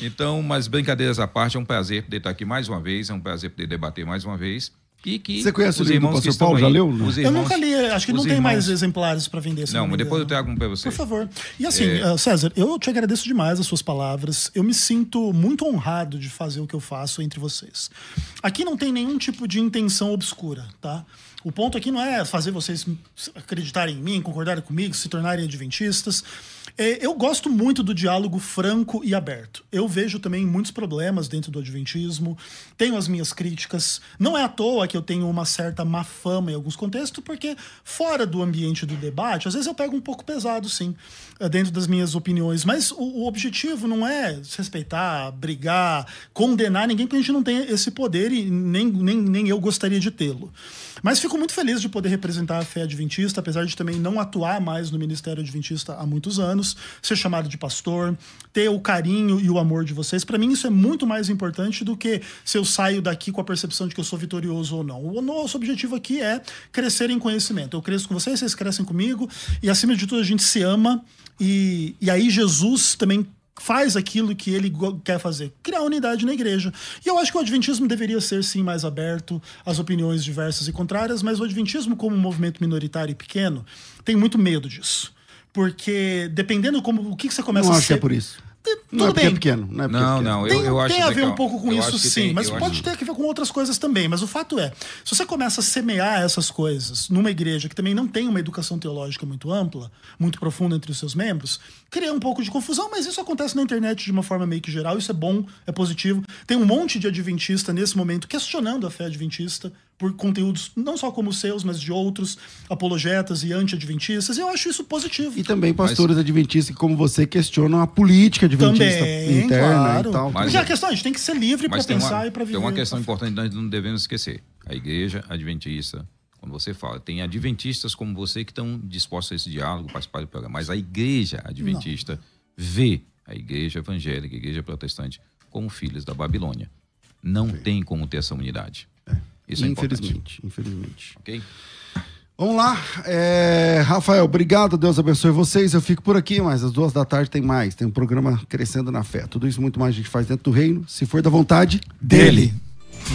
Então, mas brincadeiras à parte, é um prazer poder estar aqui mais uma vez, é um prazer poder debater mais uma vez. E que Você conhece o os livro do irmãos Pastor Paulo? Já leu? os Eu irmãos- nunca li, acho que não tem mais irmãos- exemplares para vender. Não, mas depois eu trago um para você. Por favor. E assim, É. eh, César, eu te agradeço demais as suas palavras. Eu me sinto muito honrado de fazer o que eu faço entre vocês. Aqui não tem nenhum tipo de intenção obscura, tá? O ponto aqui não é fazer vocês acreditarem em mim, concordarem comigo, se tornarem adventistas. É, eu gosto muito do diálogo franco e aberto. Eu vejo também muitos problemas dentro do adventismo, tenho as minhas críticas. Não é à toa que eu tenho uma certa má fama em alguns contextos, porque fora do ambiente do debate, às vezes eu pego um pouco pesado, sim, dentro das minhas opiniões. Mas o, o objetivo não é desrespeitar, brigar, condenar ninguém, porque a gente não tem esse poder e nem, nem, nem eu gostaria de tê-lo. Mas fico muito feliz de poder representar a fé adventista, apesar de também não atuar mais no Ministério Adventista há muitos anos, ser chamado de pastor, ter o carinho e o amor de vocês. Para mim, isso é muito mais importante do que se eu saio daqui com a percepção de que eu sou vitorioso ou não. O nosso objetivo aqui é crescer em conhecimento. Eu cresço com vocês, vocês crescem comigo, e acima de tudo a gente se ama, e, e aí Jesus também faz aquilo que ele quer fazer, criar unidade na igreja. E eu acho que o adventismo deveria ser sim mais aberto às opiniões diversas e contrárias, mas o adventismo como um movimento minoritário e pequeno tem muito medo disso. Porque dependendo como o que, que você começa não a acho que ser, é por isso. Tudo Não é é bem. pequeno. Não, é é Não, pequeno. não, Tem, eu, eu acho tem a ver Ezequiel, um pouco com eu isso, sim, tem- mas eu pode acho- ter que ver com outras coisas também. Mas o fato é, se você começa a semear essas coisas numa igreja que também não tem uma educação teológica muito ampla, muito profunda entre os seus membros, cria um pouco de confusão, mas isso acontece na internet de uma forma meio que geral, isso é bom, é positivo. Tem um monte de adventista nesse momento questionando a fé adventista por conteúdos não só como os seus, mas de outros apologetas e anti-adventistas, eu acho isso positivo. E também pastores adventistas que, como você, questionam a política adventista Também, interna claro. e tal. Mas- Porque a questão, a gente tem que ser livre para Mas pensar uma, e para viver. tem uma questão importante que nós não devemos esquecer. A igreja adventista, quando você fala, tem adventistas como você que estão dispostos a esse diálogo, participar do programa, mas a igreja adventista vê a igreja evangélica, a igreja protestante, como filhos da Babilônia. Não tem como ter essa unidade. Isso é infelizmente, infelizmente. Ok? Vamos lá. É, Rafael, obrigado. Deus abençoe vocês. Eu fico por aqui, mas às duas da tarde tem mais. Tem um programa Crescendo na Fé. Tudo isso muito mais a gente faz dentro do reino, se for da vontade dele.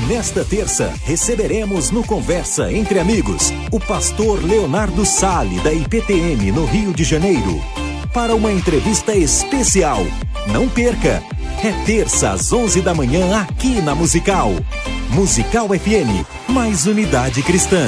Nesta terça, receberemos no Conversa Entre Amigos o pastor Leonardo Sale, da IPTM, no Rio de Janeiro, para uma entrevista especial. Não perca! É terça às 11 da manhã aqui na Musical. Musical FM, mais unidade cristã.